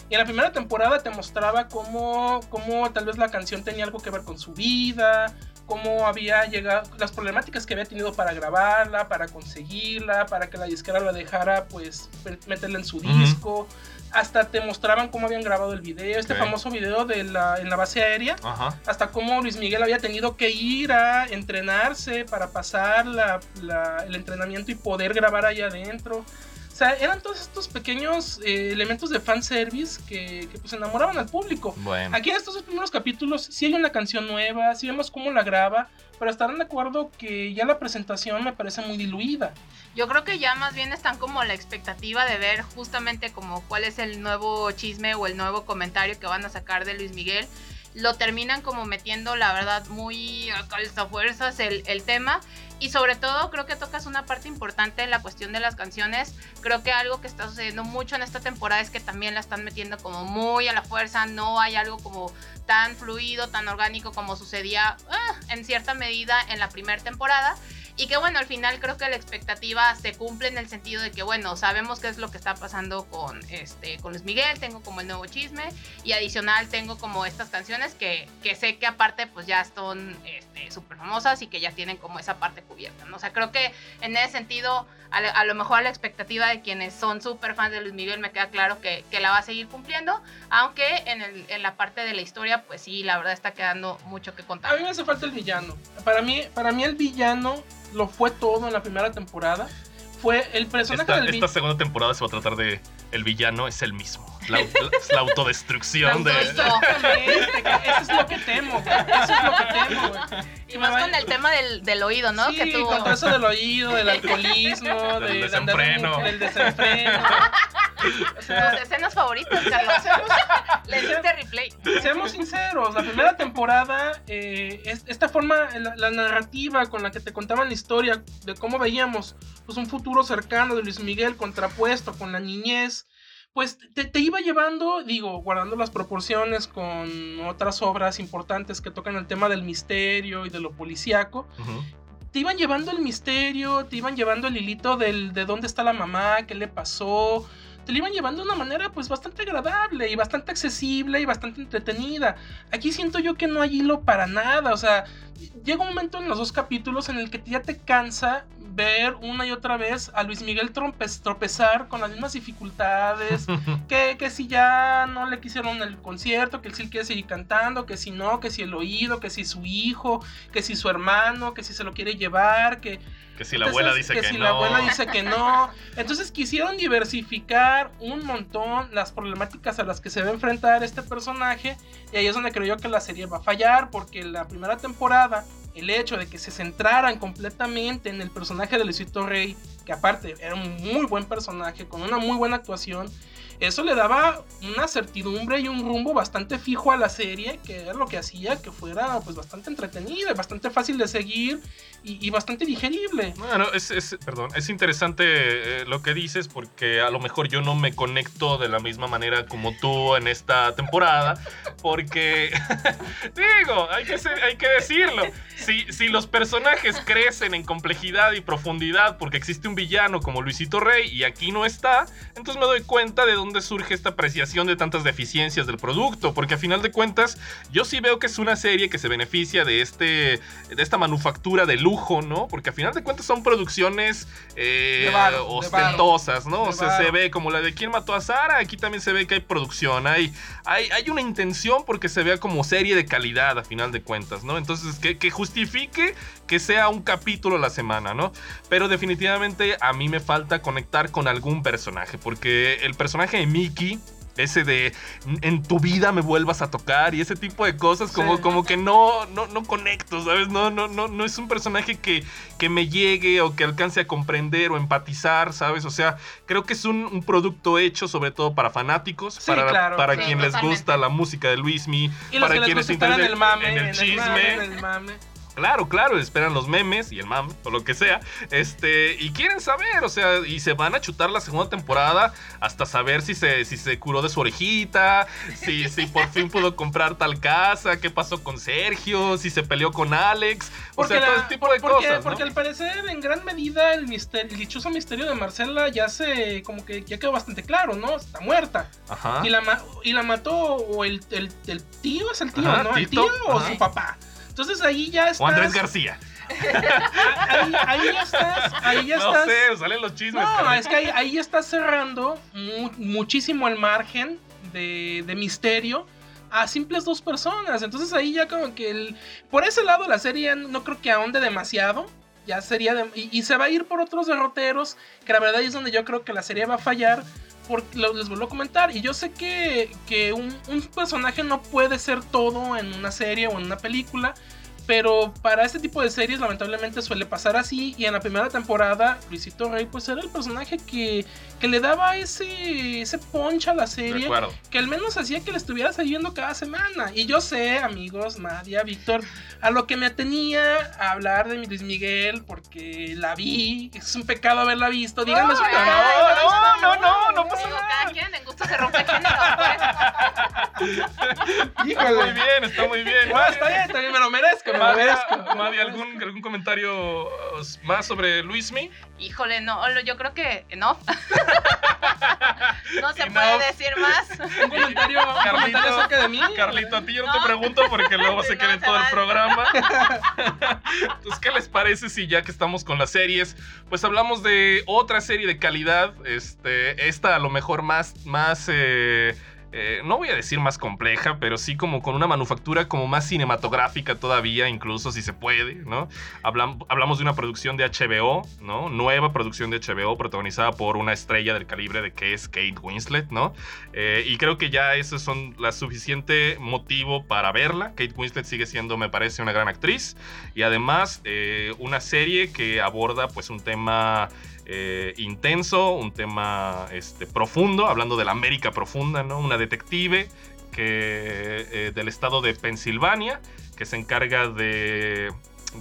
Y en la primera temporada te mostraba cómo, cómo tal vez la canción tenía algo que ver con su vida, cómo había llegado, las problemáticas que había tenido para grabarla, para conseguirla, para que la disquera la dejara, pues, meterla en su Ujú. disco. Hasta te mostraban cómo habían grabado el video, este famoso video de la, en la base aérea Ajá. hasta cómo Luis Miguel había tenido que ir a entrenarse para pasar la- la- el entrenamiento y poder grabar ahí adentro. O sea, eran todos estos pequeños eh, elementos de fanservice que, que pues enamoraban al público. Bueno. Aquí en estos dos primeros capítulos sí hay una canción nueva, sí vemos cómo la graba, pero estarán de acuerdo que ya la presentación me parece muy diluida. Yo creo que ya más bien están como la expectativa de ver justamente como cuál es el nuevo chisme o el nuevo comentario que van a sacar de Luis Miguel. Lo terminan como metiendo, la verdad, muy a fuerzas el, el tema. Y sobre todo creo que tocas una parte importante en la cuestión de las canciones. Creo que algo que está sucediendo mucho en esta temporada es que también la están metiendo como muy a la fuerza. No hay algo como tan fluido, tan orgánico como sucedía ah, en cierta medida en la primera temporada. Y que bueno, al final creo que la expectativa se cumple en el sentido de que bueno, sabemos qué es lo que está pasando con este con Luis Miguel, tengo como el nuevo chisme y adicional tengo como estas canciones que, que sé que aparte pues ya son este, súper famosas y que ya tienen como esa parte cubierta, ¿no? O sea, creo que en ese sentido a, a lo mejor la expectativa de quienes son súper fans de Luis Miguel me queda claro que, que la va a seguir cumpliendo, aunque en, el- en la parte de la historia pues sí, la verdad está quedando mucho que contar. A mí me hace falta el villano. Para mí, para mí el villano lo fue todo en la primera temporada. Fue el personaje Esta, del esta segunda temporada se va a tratar de el villano es el mismo. La, la- es la autodestrucción de. Exactamente, que eso es lo que temo, güey. Eso es lo que temo, güey. Y más con el tema del, del oído, ¿no? Sí, que tuvo. con todo eso del oído, del alcoholismo, Del de, de andar en- desenfreno. del desenfreno. O sea, Tus escenas favoritas, Carlos. Le hiciste replay. seamos sinceros, la primera temporada, eh, es- esta forma, la, la narrativa con la que te contaban la historia de cómo veíamos pues, un futuro cercano de Luis Miguel contrapuesto con la niñez, pues te, te iba llevando, digo, guardando las proporciones con otras obras importantes que tocan el tema del misterio y de lo policíaco, te iban llevando el misterio, te iban llevando el hilito del, de dónde está la mamá, qué le pasó. Te lo iban llevando de una manera pues bastante agradable y bastante accesible y bastante entretenida. Aquí siento yo que no hay hilo para nada. O sea, llega un momento en los dos capítulos en el que ya te cansa ver una y otra vez a Luis Miguel trompez- tropezar con las mismas dificultades. que, que si ya no le quisieron el concierto, que si él quiere seguir cantando, que si no, que si el oído, que si su hijo, que si su hermano, que si se lo quiere llevar, que Que si la abuela dice que, si no. la abuela dice que no. Entonces quisieron diversificar un montón las problemáticas a las que se va a enfrentar este personaje. Y ahí es donde creo yo que la serie va a fallar. Porque la primera temporada, el hecho de que se centraran completamente en el personaje de Luisito Rey, que aparte era un muy buen personaje, con una muy buena actuación. Eso le daba una certidumbre y un rumbo bastante fijo a la serie, que era lo que hacía que fuera pues bastante entretenida, bastante fácil de seguir y, y bastante digerible. Bueno, es, es- perdón, es interesante eh, lo que dices porque a lo mejor yo no me conecto de la misma manera como tú en esta temporada, porque digo, hay que, ser- hay que decirlo, si, si los personajes crecen en complejidad y profundidad porque existe un villano como Luisito Rey y aquí no está, entonces me doy cuenta de dónde surge esta apreciación de tantas deficiencias del producto, porque a final de cuentas yo sí veo que es una serie que se beneficia de este de esta manufactura de lujo, ¿no? Porque a final de cuentas son producciones eh, varo, ostentosas, ¿no? O sea, se ve como la de quién mató a Sara, aquí también se ve que hay producción, hay, hay, hay una intención porque se vea como serie de calidad a final de cuentas, ¿no? Entonces, que, que justifique que sea un capítulo a la semana, ¿no? Pero definitivamente a mí me falta conectar con algún personaje, porque el personaje de Mickey ese de en tu vida me vuelvas a tocar y ese tipo de cosas como, Sí. como que no, no, no conecto, ¿sabes? No, no, no, no es un personaje que, que me llegue o que alcance a comprender o empatizar, ¿sabes? O sea, creo que es un, un producto hecho sobre todo para fanáticos, Sí, para, claro. para Sí, quien les gusta la música de Luismi, para les quienes gusta estar en el mame, en el chisme. mame, en el mame. Claro, claro, esperan los memes y el mam o lo que sea. Este, y quieren saber, o sea, y se van a chutar la segunda temporada hasta saber si se, si se curó de su orejita, si, si por fin pudo comprar tal casa, qué pasó con Sergio, si se peleó con Alex. O sea, la- todo ese tipo de porque, cosas. ¿no? porque al parecer, en gran medida, el, mister- el dichoso misterio de Marcela ya se. como que ya quedó bastante claro, ¿no? Está muerta. Ajá. Y la, y la mató o el, el, el tío, es el tío, Ajá, ¿no? El tío o ajá. su papá. Entonces ahí ya estás. O Andrés García. Ahí, ahí ya estás. Ahí ya No estás. sé, salen los chismes. No, es que ahí, ahí ya estás cerrando mu- muchísimo el margen de, de misterio a simples dos personas. Entonces ahí ya como que el, por ese lado la serie no creo que ahonde demasiado. Ya sería de- y, y se va a ir por otros derroteros que la verdad es donde yo creo que la serie va a fallar. Porque les vuelvo a comentar. Y yo sé que, que un, un personaje no puede ser todo en una serie o en una película. Pero para este tipo de series lamentablemente suele pasar así. Y en la primera temporada, Luisito Rey pues era el personaje que, que le daba ese, ese punch a la De serie. acuerdo. Que al menos hacía que le estuvieras viendo cada semana. Y yo sé, amigos, Nadia, Víctor, a lo que me atenía a hablar de mi Luis Miguel, porque la vi. Es un pecado haberla visto. Díganme su no, no, no, no Digo, pasa cada quien en gusto se rompe género. pues. Está muy bien, está muy bien. Está bien, está bien, me lo merezco, Madia, ¿algún, ¿algún comentario más sobre Luismi? Híjole, no, yo creo que no. no se puede decir más. Un comentario, un comentario acerca de mí. Carlito, a ti yo no, No. te pregunto porque luego Sí, se no, queda en todo el programa. Entonces, ¿qué les parece si ya que estamos con las series, pues hablamos de otra serie de calidad? Este, esta a lo mejor más, más, eh, eh, no voy a decir más compleja, pero sí como con una manufactura como más cinematográfica todavía, incluso si se puede, ¿no? Hablam- hablamos de una producción de HBO, ¿no? Nueva producción de HBO protagonizada por una estrella del calibre de que es Kate Winslet, ¿no? Eh, y creo que ya esos son la suficiente motivo para verla. Kate Winslet sigue siendo, me parece, una gran actriz. Y además, eh, una serie que aborda pues un tema eh, intenso, un tema este, profundo, hablando de la América profunda, ¿no? Una detective que, eh, del estado de Pensilvania que se encarga de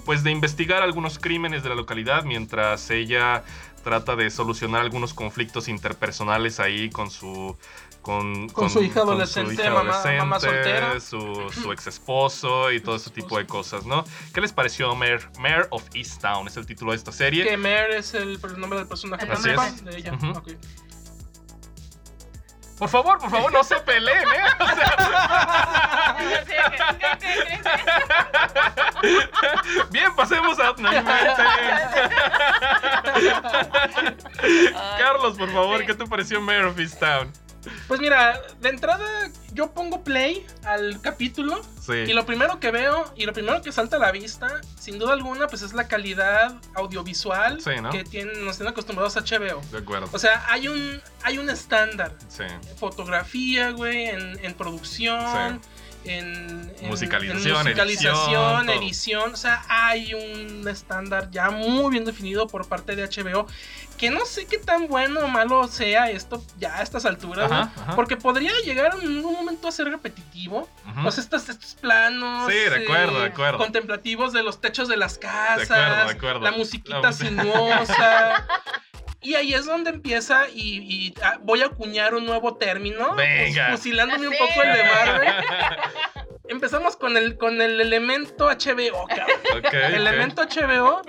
pues de investigar algunos crímenes de la localidad mientras ella trata de solucionar algunos conflictos interpersonales ahí con su con, Con su hija adolescente, mamá- mamá soltera. su, su ex esposo y todo ese tipo de cosas, ¿no? ¿Qué les pareció Mayor, Mayor of Easttown? Es el título de esta serie. Que Mare es el, el nombre del personaje Así es. de ella. Ok. Por favor, por favor, no se peleen, ¿eh? O bien, pasemos a. Carlos, por favor. ¿qué te pareció Mayor of Easttown? Pues mira, de entrada yo pongo play al capítulo Sí. y lo primero que veo y lo primero que salta a la vista, sin duda alguna, pues es la calidad audiovisual Sí, ¿no? que tienen, nos tienen acostumbrados a HBO. De acuerdo. O sea, hay un, hay un estándar. Sí. Fotografía, güey, en, en producción, en, en- Musicalización, en musicalización, edición. O sea, hay un estándar ya muy bien definido por parte de HBO. Que no sé qué tan bueno o malo sea esto ya a estas alturas, Ajá, ¿no? ajá. Porque podría llegar en un momento a ser repetitivo. O sea, estos, estos planos. Sí, de acuerdo, de acuerdo. Contemplativos de los techos de las casas. acuerdo, de acuerdo. La musiquita La- sinuosa. Y ahí es donde empieza y, y, ah, voy a acuñar un nuevo término. Venga. pues, fusilándome un poco el de Marvel. Empezamos con el, con el elemento HBO, cabrón. Elemento HBO.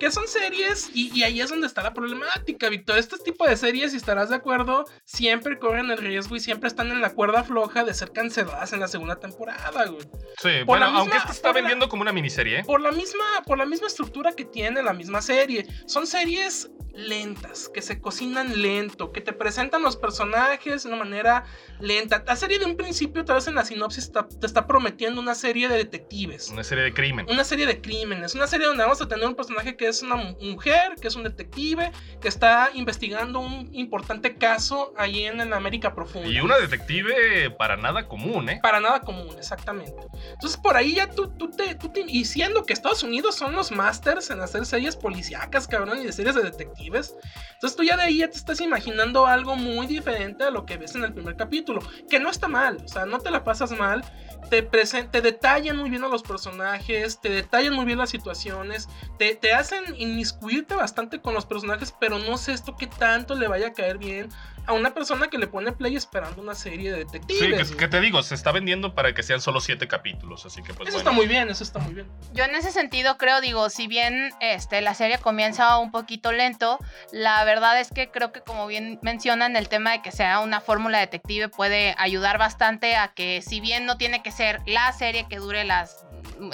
Que son series, y, y ahí es donde está la problemática, Víctor. Este tipo de series, si estarás de acuerdo, siempre corren el riesgo y siempre están en la cuerda floja de ser canceladas en la segunda temporada, güey. Sí, Por bueno, misma- aunque esta está la- vendiendo como una miniserie, ¿eh? Por la misma, por la misma estructura que tiene la misma serie. Son series lentas, que se cocinan lento, que te presentan los personajes de una manera lenta. La serie de un principio, tal vez en la sinopsis, está- te está prometiendo una serie de detectives. Una serie de crimen. Una serie de crímenes, una serie donde vamos a tener un personaje que es una mu- mujer, que es un detective, que está investigando un importante caso ahí en, en América Profunda. Y una detective para nada común, ¿eh? Para nada común, exactamente. Entonces por ahí ya tú, tú, te, tú te- Y siendo que Estados Unidos son los masters en hacer series policíacas, cabrón, y de series de detectives. Entonces tú ya de ahí ya te estás imaginando algo muy diferente a lo que ves en el primer capítulo. Que no está mal, o sea, no te la pasas mal. Te, te detallan muy bien a los personajes, te detallan muy bien las situaciones, te, te hacen inmiscuirte bastante con los personajes, pero no sé esto qué tanto le vaya a caer bien a una persona que le pone play esperando una serie de Sí, detectives. que, que te digo, se está vendiendo para que sean solo siete capítulos, así que pues Eso bueno. está muy bien, eso está muy bien. Yo en ese sentido creo, digo, si bien este, la serie comienza un poquito lento, la verdad es que creo que como bien mencionan, el tema de que sea una fórmula detective puede ayudar bastante a que si bien no tiene que ser la serie que dure las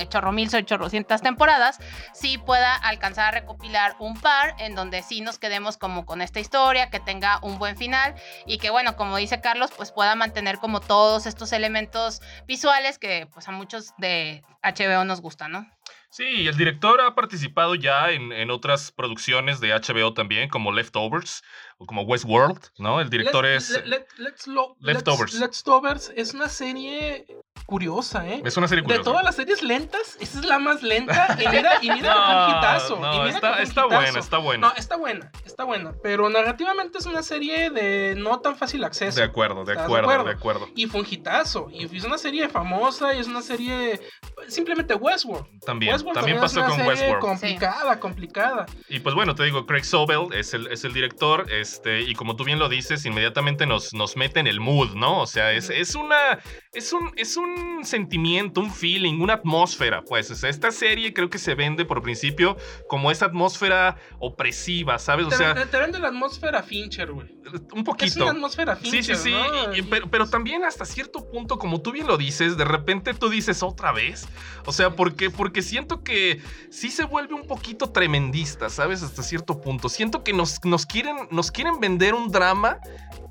chorro mil, chorrocientas temporadas, sí pueda alcanzar a recopilar un par en donde sí nos quedemos como con esta historia, que tenga un buen final y que bueno, como dice Carlos, pues pueda mantener como todos estos elementos visuales que pues a muchos de HBO nos gustan, ¿no? Sí, y el director ha participado ya en, en otras producciones de HBO también, como Leftovers o como Westworld, ¿no? El director Let- es... let- let- let's lo- Leftovers. Let's- Leftovers es una serie curiosa, ¿eh? Es una serie De curiosa. todas las series lentas, esa es la más lenta. Y mira, y mira que fue un hitazo. no, y mira que está, fue un está hitazo. buena, está buena. No, está buena, está buena. Pero narrativamente es una serie de no tan fácil acceso. de acuerdo, de ¿Estás de acuerdo, de acuerdo. Y fue un hitazo. Y es una serie famosa y es una serie. Simplemente Westworld. También, Westworld también es pasó una con serie Westworld. Complicada, complicada. Y pues bueno, te digo, Craig Sobel es el, es el director, este, y como tú bien lo dices, inmediatamente nos, nos mete en el mood, ¿no? O sea, es, es una. Es un, es un sentimiento, un feeling, una atmósfera. Pues, o sea, esta serie creo que se vende por principio como esa atmósfera opresiva, ¿sabes? O te, sea, te- te vende la atmósfera Fincher, güey. un Es poquito. una atmósfera Sí, Fincher. sí, sí. y- pero, pero también hasta cierto punto, como tú bien lo dices, de repente tú dices otra vez. O sea, porque, porque siento que sí se vuelve un poquito tremendista, ¿sabes? Hasta cierto punto. Siento que nos, nos, quieren, nos quieren vender un drama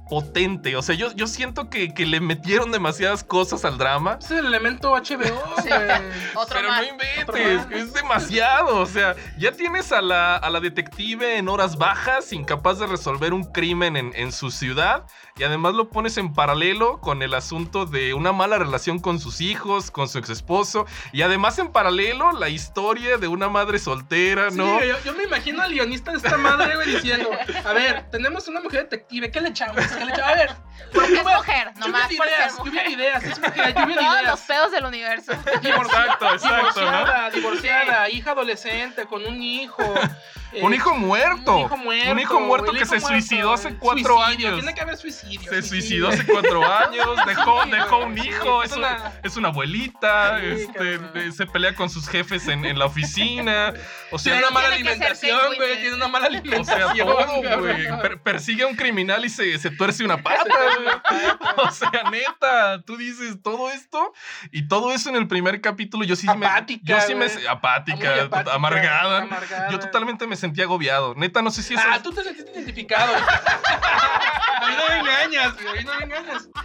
potente. O sea, yo, yo siento que, que le metieron demasiadas cosas al drama. Es el elemento HBO, Sí. Otro Pero más. no inventes, Otro más. es demasiado. O sea, ya tienes a la, a la detective en horas bajas, incapaz de resolver un crimen en, en su ciudad, y además lo pones en paralelo con el asunto de una mala relación con sus hijos, con su ex esposo, y además en paralelo la historia de una madre soltera, Sí, ¿no? yo, yo me imagino al guionista de esta madre, güey, diciendo: A ver, tenemos una mujer detective, ¿qué le echamos? ¿Qué Porque es Bueno, mujer, nomás lluvia por ser ideas, lluvia de ideas, es mujer, lluvia de Todos los pedos del universo. Exacto, exacto, ¿no? Divorciada, divorciada, hija adolescente con un hijo. eh, Un hijo muerto. Un hijo muerto. Un hijo muerto que hijo se muerto, suicidó hace eh, cuatro suicidio, años. Tiene que haber suicidio. Se suicidio. suicidó hace cuatro años, dejó, dejó un hijo, es una- es una abuelita, Sí, este, eh, se pelea con sus jefes en, en la oficina, o sea, Tiene una mala alimentación, güey. Tiene una mala o sea, alimentación. todo, güey. Per- persigue a un criminal y se, se tuerce una pata, güey. O sea, neta, tú dices todo esto y todo eso en el primer capítulo, yo sí me... Apática, Yo sí me... Apática, amargada. amargada. Yo totalmente me sentí agobiado. Neta, no sé si eso... Ah, tú te sentiste identificado. a mí no me engañas. A mí no me engañas.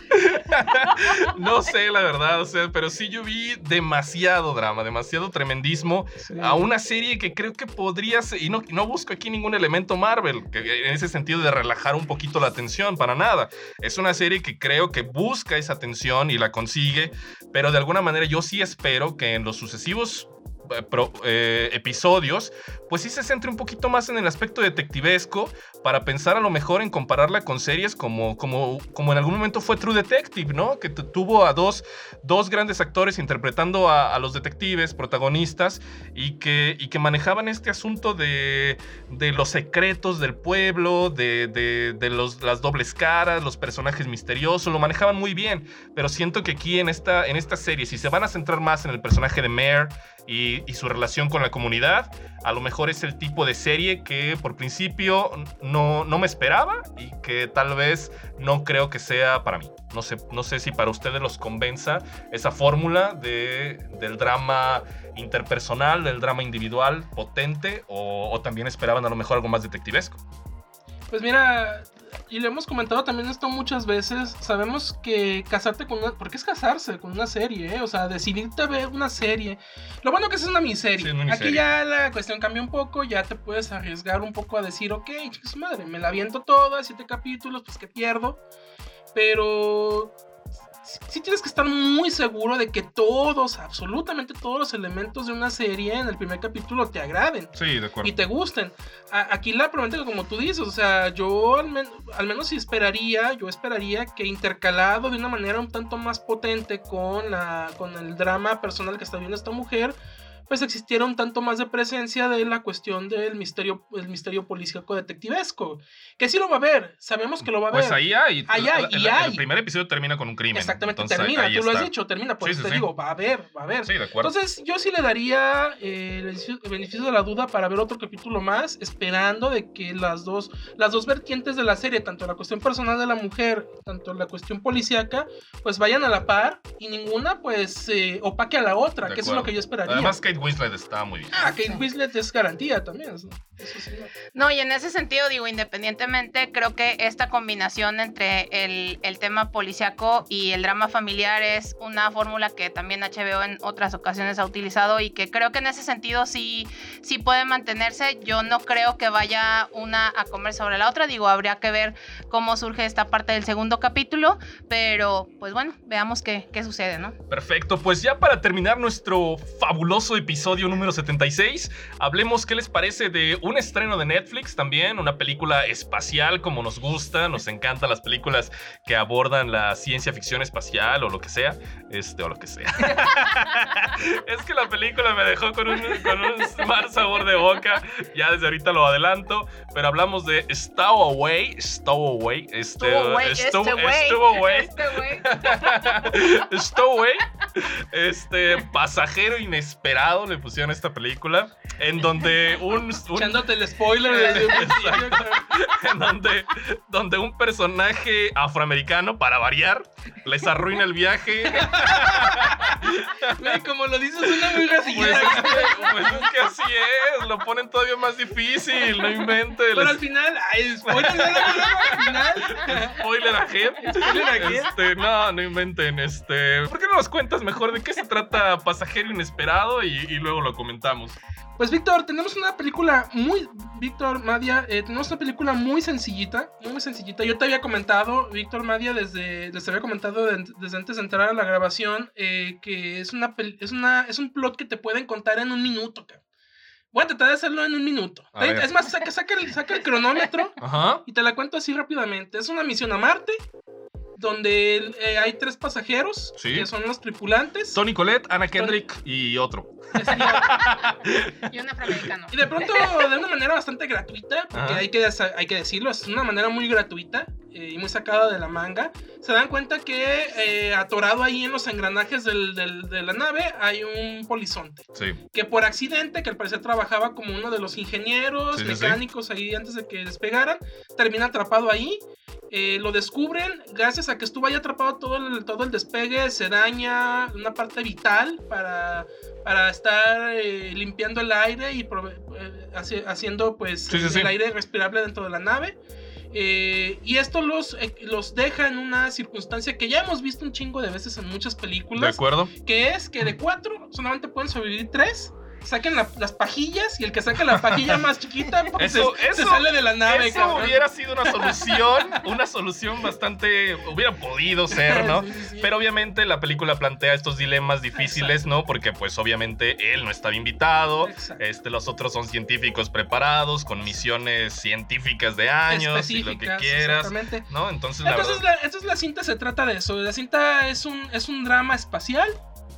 No sé, la verdad, o sea, pero sí yo vi demasiado drama, demasiado tremendismo a una serie que creo que podría ser, y no, no busco aquí ningún elemento Marvel, que en ese sentido de relajar un poquito la tensión, para nada. Es una serie que creo que busca esa tensión y la consigue, pero de alguna manera yo sí espero que en los sucesivos pro- eh, episodios, pues sí se centre un poquito más en el aspecto detectivesco para pensar a lo mejor en compararla con series como, como, como en algún momento fue True Detective, ¿no? Que tu- tuvo a dos, dos grandes actores interpretando a, a los detectives protagonistas y que, y que manejaban este asunto de, de los secretos del pueblo, de, de- de los, las dobles caras, los personajes misteriosos, lo manejaban muy bien, pero siento que aquí en esta, en esta serie, si se van a centrar más en el personaje de Mare, y y, su relación con la comunidad. A lo mejor es el tipo de serie que por principio no, no me esperaba y que tal vez no creo que sea para mí. No sé, no sé si para ustedes los convenza esa fórmula de, del drama interpersonal, del drama individual potente o también esperaban a lo mejor algo más detectivesco. Pues mira, y le hemos comentado también esto muchas veces. Sabemos que casarte con una. Porque es casarse con una serie, ¿eh? O sea, decidirte a ver una serie. Lo bueno que es una miniserie. Sí, es una Aquí ya la cuestión cambia un poco. Ya te puedes arriesgar un poco a decir, ok, chicos, madre, me la aviento toda, siete capítulos, pues que pierdo. Pero. Sí- tienes que estar muy seguro de que todos, absolutamente todos los elementos de una serie en el primer capítulo te agraden Sí, de acuerdo. y te gusten. A- aquí la problemática, como tú dices, o sea, yo al, men- al menos si esperaría, yo esperaría que intercalado de una manera un tanto más potente con, la, con el drama personal que está viviendo esta mujer, pues existiera un tanto más de presencia de la cuestión del misterio, el misterio policíaco detectivesco. Que sí lo va a ver, sabemos que lo va a Pues ver. ahí hay. Ahí hay, el, y el hay. primer episodio termina con un crimen. Exactamente, Entonces, termina, tú lo has dicho, termina, por Sí, eso sí, te sí. digo, va a ver, va a ver. Sí, de acuerdo. Entonces, yo sí le daría eh, el beneficio- de la duda para ver otro capítulo más, esperando de que las dos, las dos vertientes de la serie, tanto la cuestión personal de la mujer, tanto la cuestión policíaca, pues vayan a la par y ninguna, pues, eh, opaque a la otra, De que eso es lo que yo esperaría. Además, Kate Winslet está muy bien. ah, Kate Winslet es garantía también. Eso, eso sí, no. No, y en ese sentido, digo, independientemente, creo que esta combinación entre el, el tema policiaco y el drama familiar es una fórmula que también HBO en otras ocasiones ha utilizado y que creo que en ese sentido sí, sí puede mantenerse. Yo no creo que vaya una a comer sobre la otra, digo, habría que ver cómo surge esta parte del segundo capítulo, pero pues bueno, veamos qué, qué sucede, ¿no? Perfecto, pues ya para terminar nuestro fabuloso episodio número 76, hablemos qué les parece de un estreno de Netflix también, una película espacial como nos gusta, nos encantan las películas que abordan la ciencia ficción espacial o lo que sea, este o lo que sea. es que la película me dejó con un, con un mal sabor de boca, ya desde ahorita lo adelanto, pero hablamos de Stowaway, Stowaway, este, estuvo- este güey. este. Stowaway, este pasajero inesperado le pusieron esta película, en donde un, un- Echándote el spoiler Exacto. en donde, donde un personaje afroamericano, para variar, les arruina el viaje. Güey, como lo dices, suena muy Pues es, que, pues es que así es, lo ponen todavía más difícil, no inventes. Pero al final, ay, spoiler, al final. Spoiler ahead. Spoiler ahead. Este, no, no inventen. Este, ¿por qué no nos cuentas mejor de qué se trata Pasajero Inesperado y, y luego lo comentamos? Pues Víctor, tenemos una película muy, Víctor Madia, eh, tenemos una película muy sencillita, muy sencillita. Yo te había comentado, Víctor Madia, desde, les había comentado de- desde antes de entrar a la grabación, eh, que es una, es una, es un plot que te pueden contar en un minuto, cabrón. Voy a tratar de hacerlo en un minuto. A ver. Es más, saca, saca el, saca el cronómetro Ajá. y te la cuento así rápidamente. Es una misión a Marte, donde eh, hay tres pasajeros, Sí. que son los tripulantes. Tony Colette, Ana Kendrick y otro. Y un afroamericano. Y de pronto, de una manera bastante gratuita, porque Ajá. hay que, hay que decirlo, es una manera muy gratuita eh, y muy sacada de la manga, se dan cuenta que eh, atorado ahí en los engranajes del- del- de la nave hay un polizonte, Sí. que por accidente, que al parecer trabajaba como uno de los ingenieros, Sí, sí, sí. mecánicos ahí antes de que despegaran, termina atrapado ahí. eh, lo descubren gracias a que estuvo ahí atrapado todo el, todo el despegue, se daña una parte vital para, para estar eh, limpiando el aire y haci- haciendo pues el aire respirable dentro de la nave. Eh, y esto los, eh, los deja en una circunstancia que ya hemos visto un chingo de veces en muchas ¿De películas, acuerdo? que es que de cuatro solamente pueden sobrevivir tres. Saquen la- las pajillas y el que saque la pajilla más chiquita pues, Eso- se, se eso- sale de la nave. Eso cabrón. hubiera sido una solución, una solución bastante, hubiera podido ser, ¿no? Sí, sí, sí. Pero obviamente la película plantea estos dilemas difíciles, ¿no? Porque pues obviamente él no estaba invitado, Exacto. este, los otros son científicos preparados con misiones científicas de años y lo que quieras, Exactamente. ¿no? Entonces la Entonces, verdad, la, entonces la cinta se trata de eso. La cinta es un, es un drama espacial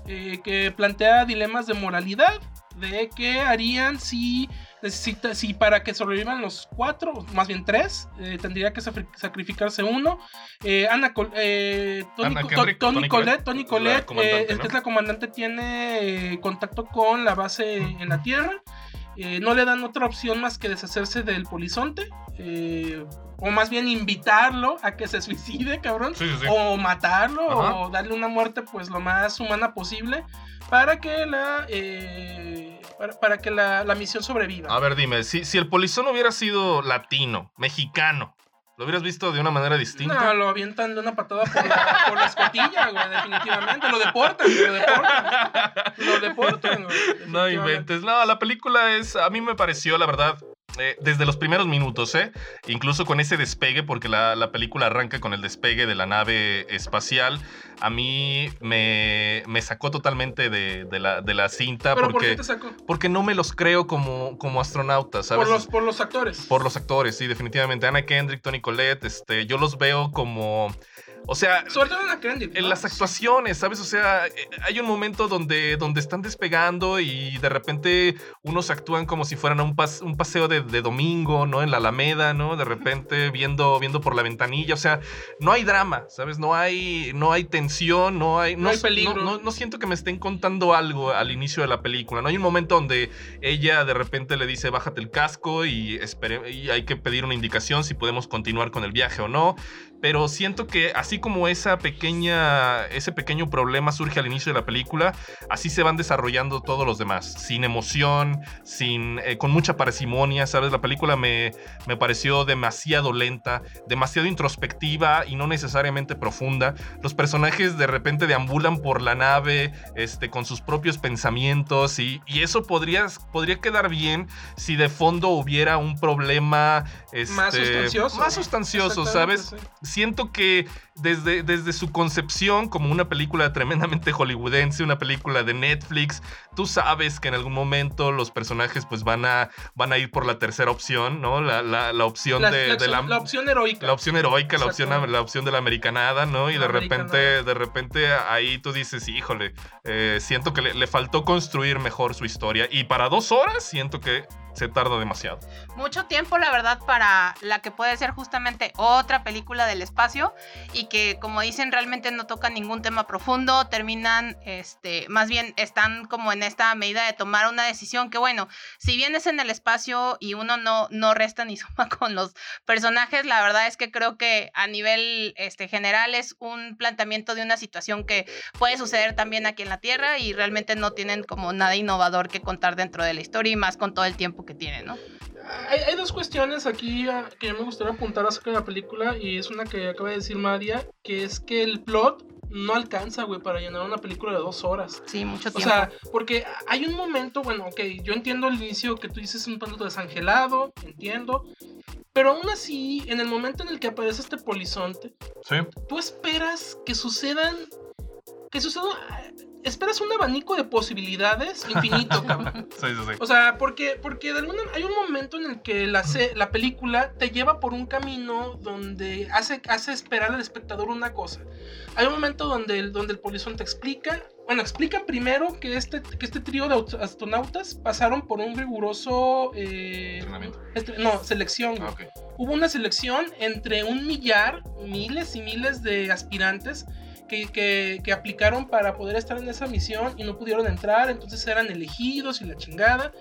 eh, que plantea dilemas de moralidad, de qué harían si necesita, si para que sobrevivan los cuatro, más bien tres, eh, tendría que sacrificarse uno. Eh, Ana eh, Tony, Ana Co- Kendrick, Tony comandante, eh, es ¿no? que es la comandante, tiene contacto con la base en la Tierra. Eh, no le dan otra opción más que deshacerse del polizonte. eh, o más bien invitarlo a que se suicide, cabrón. Sí, sí, sí. O matarlo, Ajá. o darle una muerte pues lo más humana posible. Para que la. eh, para, para que la, la misión sobreviva. A ver, dime, si, si el polizón hubiera sido latino, mexicano, ¿lo hubieras visto de una manera distinta? No, lo avientan de una patada por la, por la escotilla, güey, definitivamente. Lo deportan, lo deportan. Lo deportan, güey. No inventes. No, la película es. A mí me pareció, la verdad. Eh, desde los primeros minutos, ¿eh? Incluso con ese despegue, porque la, la película arranca con el despegue de la nave espacial, a mí me, me sacó totalmente de, de la, de la cinta ¿Pero por porque, qué te sacó? porque no me los creo como, como astronautas, ¿sabes? Por los, por los actores. Por los actores, sí, definitivamente. Anna Kendrick, Tony Collette, este, yo los veo como. O sea, Sobre todo en las actuaciones, ¿sabes? O sea, eh, hay un momento donde, donde están despegando y de repente unos actúan como si fueran a un, pas- un paseo de, de domingo, ¿no? En la Alameda, ¿no? De repente viendo, viendo por la ventanilla. O sea, no hay drama, ¿sabes? No hay, no hay tensión, no hay... No hay peligro. No, no siento que me estén contando algo al inicio de la película. No hay un momento donde ella de repente le dice, bájate el casco y, espere, y hay que pedir una indicación si podemos continuar con el viaje o no pero siento que así como esa pequeña, ese pequeño problema surge al inicio de la película, así se van desarrollando todos los demás, sin emoción, sin, eh, con mucha parsimonia, ¿sabes? La película me, me pareció demasiado lenta, demasiado introspectiva y no necesariamente profunda. Los personajes de repente deambulan por la nave este, con sus propios pensamientos y, y eso podría, podría quedar bien si de fondo hubiera un problema... Más este, sustancioso. Más sustancioso, ¿sabes? Sí. Siento que desde, desde su concepción como una película tremendamente hollywoodense, una película de Netflix, tú sabes que en algún momento los personajes pues van a, van a ir por la tercera opción, ¿no? La, la- la opción La, de, la de opción, la opción heroica. la opción heroica, la opción, la opción de la americanada, ¿no? Y de repente, de repente ahí tú dices, híjole, eh, siento que le, le faltó construir mejor su historia. Y para dos horas siento que se tarda demasiado. mucho tiempo, la verdad, para la que puede ser justamente otra película del espacio y que, como dicen, realmente no tocan ningún tema profundo, terminan, este, más bien están como en esta medida de tomar una decisión que, bueno, si bien es en el espacio y uno no, no resta ni suma con los personajes, la verdad es que creo que a nivel este, general es un planteamiento de una situación que puede suceder también aquí en la Tierra y realmente no tienen como nada innovador que contar dentro de la historia y más con todo el tiempo que tienen, ¿no? Hay, hay dos cuestiones aquí ah, que me gustaría apuntar acerca de la película y es una que acaba de decir Madia, que es que el plot no alcanza, güey, para llenar una película de dos horas. Sí, mucho O tiempo. sea, porque hay un momento, bueno, ok, yo entiendo el inicio que tú dices un tanto desangelado, entiendo, pero aún así, en el momento en el que aparece este polizonte, Sí. tú esperas que sucedan, que suceda, esperas un abanico de posibilidades infinito, cabrón. Sí, sí, sí. O sea, porque, porque de alguna, hay un momento en el que la, la película te lleva por un camino donde hace, hace esperar al espectador una cosa. Hay un momento donde el, donde el polizón te explica, bueno, explican primero que este, que este trío de aut- astronautas pasaron por un riguroso... eh, Entrenamiento. este- no, selección. Ah, ok. Hubo una selección entre un millar, miles y miles de aspirantes que, aplicaron para poder estar en esa misión y no pudieron entrar, entonces eran elegidos y la chingada.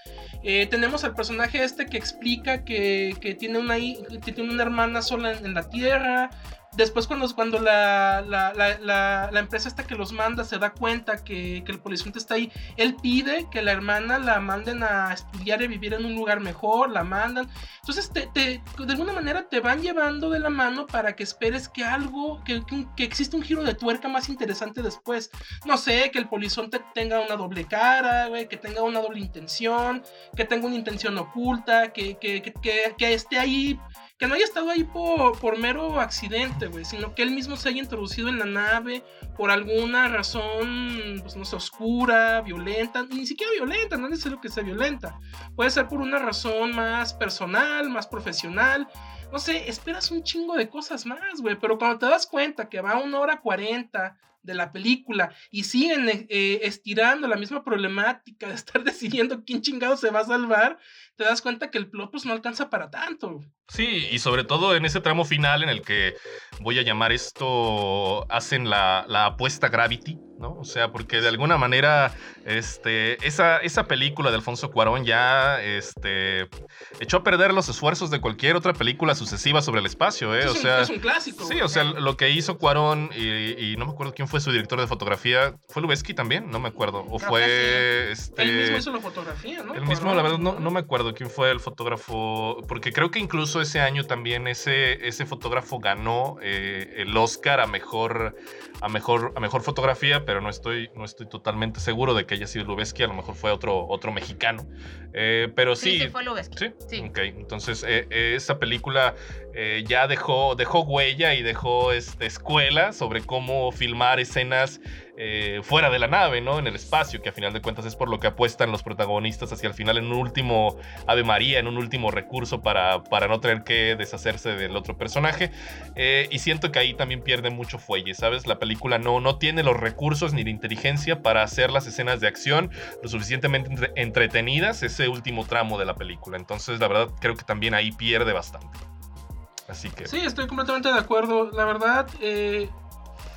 Eh, tenemos al personaje este que explica que, tiene, una, tiene una hermana sola en la Tierra. Después cuando, cuando la, la, la- empresa esta que los manda se da cuenta que, que el polizonte está ahí, él pide que la hermana la manden a estudiar y vivir en un lugar mejor, la mandan. Entonces, te, de alguna manera te van llevando de la mano para que esperes que algo, que, que, existe un giro de tuerca más interesante después. No sé, que el polizonte tenga una doble cara, güey, que tenga una doble intención, que tenga una intención oculta, que- que esté ahí, que no haya estado ahí por, por mero accidente, güey, sino que él mismo se haya introducido en la nave por alguna razón, pues no sé, oscura, violenta, ni siquiera violenta, no es que sea violenta. Puede ser por una razón más personal, más profesional. no sé, esperas un chingo de cosas más, güey. Pero cuando te das cuenta que va a una hora cuarenta de la película y siguen eh, eh, estirando la misma problemática de estar decidiendo quién chingado se va a salvar, te das cuenta que el plot pues no alcanza para tanto. Sí, y sobre todo en ese tramo final en el que voy a llamar esto, hacen la, la apuesta Gravity, ¿no? O sea, porque de alguna manera este, esa, esa película de Alfonso Cuarón ya este, echó a perder los esfuerzos de cualquier otra película sucesiva sobre el espacio, ¿eh? Es O un- sea, es un clásico. Sí, o sea, lo que hizo Cuarón y, y no me acuerdo quién fue su director de fotografía, ¿fue Lubeski también? No me acuerdo. O Creo fue este Él mismo hizo la fotografía, ¿no? el mismo, la verdad, no, no me acuerdo quién fue el fotógrafo, porque creo que incluso ese año también ese, ese fotógrafo ganó eh, el Oscar a mejor, a, mejor, a mejor fotografía, pero no estoy, no estoy totalmente seguro de que haya sido Lubeski, a lo mejor fue otro, otro mexicano. Eh, pero Sí, sí, sí, fue Lubeski. ¿Sí? Sí. Ok, entonces eh, eh, esa película eh, ya dejó, dejó huella y dejó este, escuela sobre cómo filmar escenas eh, fuera de la nave, ¿no? En el espacio, que a final de cuentas es por lo que apuestan los protagonistas hacia el final en un último Ave María, en un último recurso para, para no tener que deshacerse del otro personaje. Eh, y siento que ahí también pierde mucho fuelle, ¿sabes? La película no, no tiene los recursos ni la inteligencia para hacer las escenas de acción lo suficientemente entre- entretenidas ese último tramo de la película. Entonces, la verdad, creo que también ahí pierde bastante. Así que... Sí, estoy completamente de acuerdo. La verdad, eh,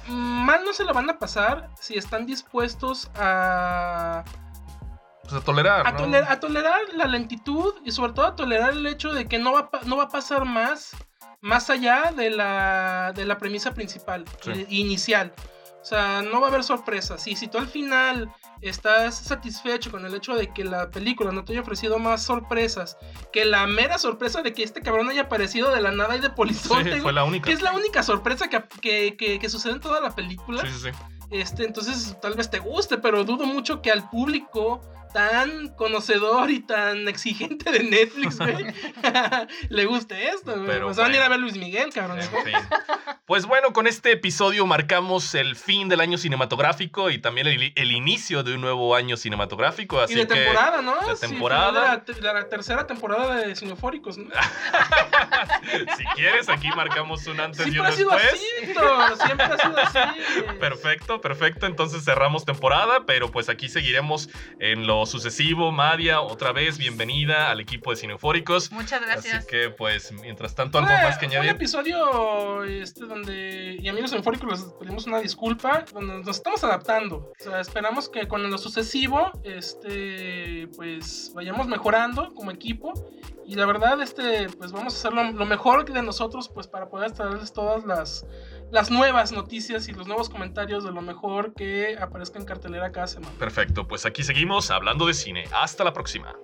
mal no se la van a pasar si están dispuestos a, Pues a tolerar, a, ¿no? toler- a tolerar la lentitud y sobre todo a tolerar el hecho de que no va, no va a pasar más, más allá de la, de la premisa principal, Sí. eh, inicial. O sea, no va a haber sorpresas. Y si tú al final estás satisfecho con el hecho de que la película no te haya ofrecido más sorpresas que la mera sorpresa de que este cabrón haya aparecido de la nada y de Sí, polizonte, fue la única. que es la única sorpresa que, que, que- que sucede en toda la película. Sí, sí, sí. Este, entonces tal vez te guste, pero dudo mucho que al público tan conocedor y tan exigente de Netflix, güey, le guste esto, güey. Pero Pues van a ir a ver Luis Miguel, cabrón. En fin. Pues bueno, con este episodio marcamos el fin del año cinematográfico y también el, el inicio de un nuevo año cinematográfico. Así y de que, temporada, ¿no? de Sí, temporada. de la, te- la tercera temporada de Cinefóricos, ¿no? si quieres, aquí marcamos un antes y Siempre un ha sido después. así, Siempre ha sido así. Perfecto, perfecto. Entonces cerramos temporada, pero pues aquí seguiremos en lo sucesivo. Madia, otra vez, bienvenida al equipo de Cineufóricos. Muchas gracias. Así que pues, mientras tanto, algo Fue- más que fue un añadir. episodio este, donde, y amigos enfóricos, les pedimos una disculpa, donde nos estamos adaptando. O sea, esperamos que con lo sucesivo, este, pues vayamos mejorando como equipo. Y la verdad, este, pues vamos a hacer lo, lo mejor de nosotros, pues para poder traerles todas las, las nuevas noticias y los nuevos comentarios de lo mejor que aparezca en cartelera cada semana. Perfecto, pues aquí seguimos hablando de cine. Hasta la próxima.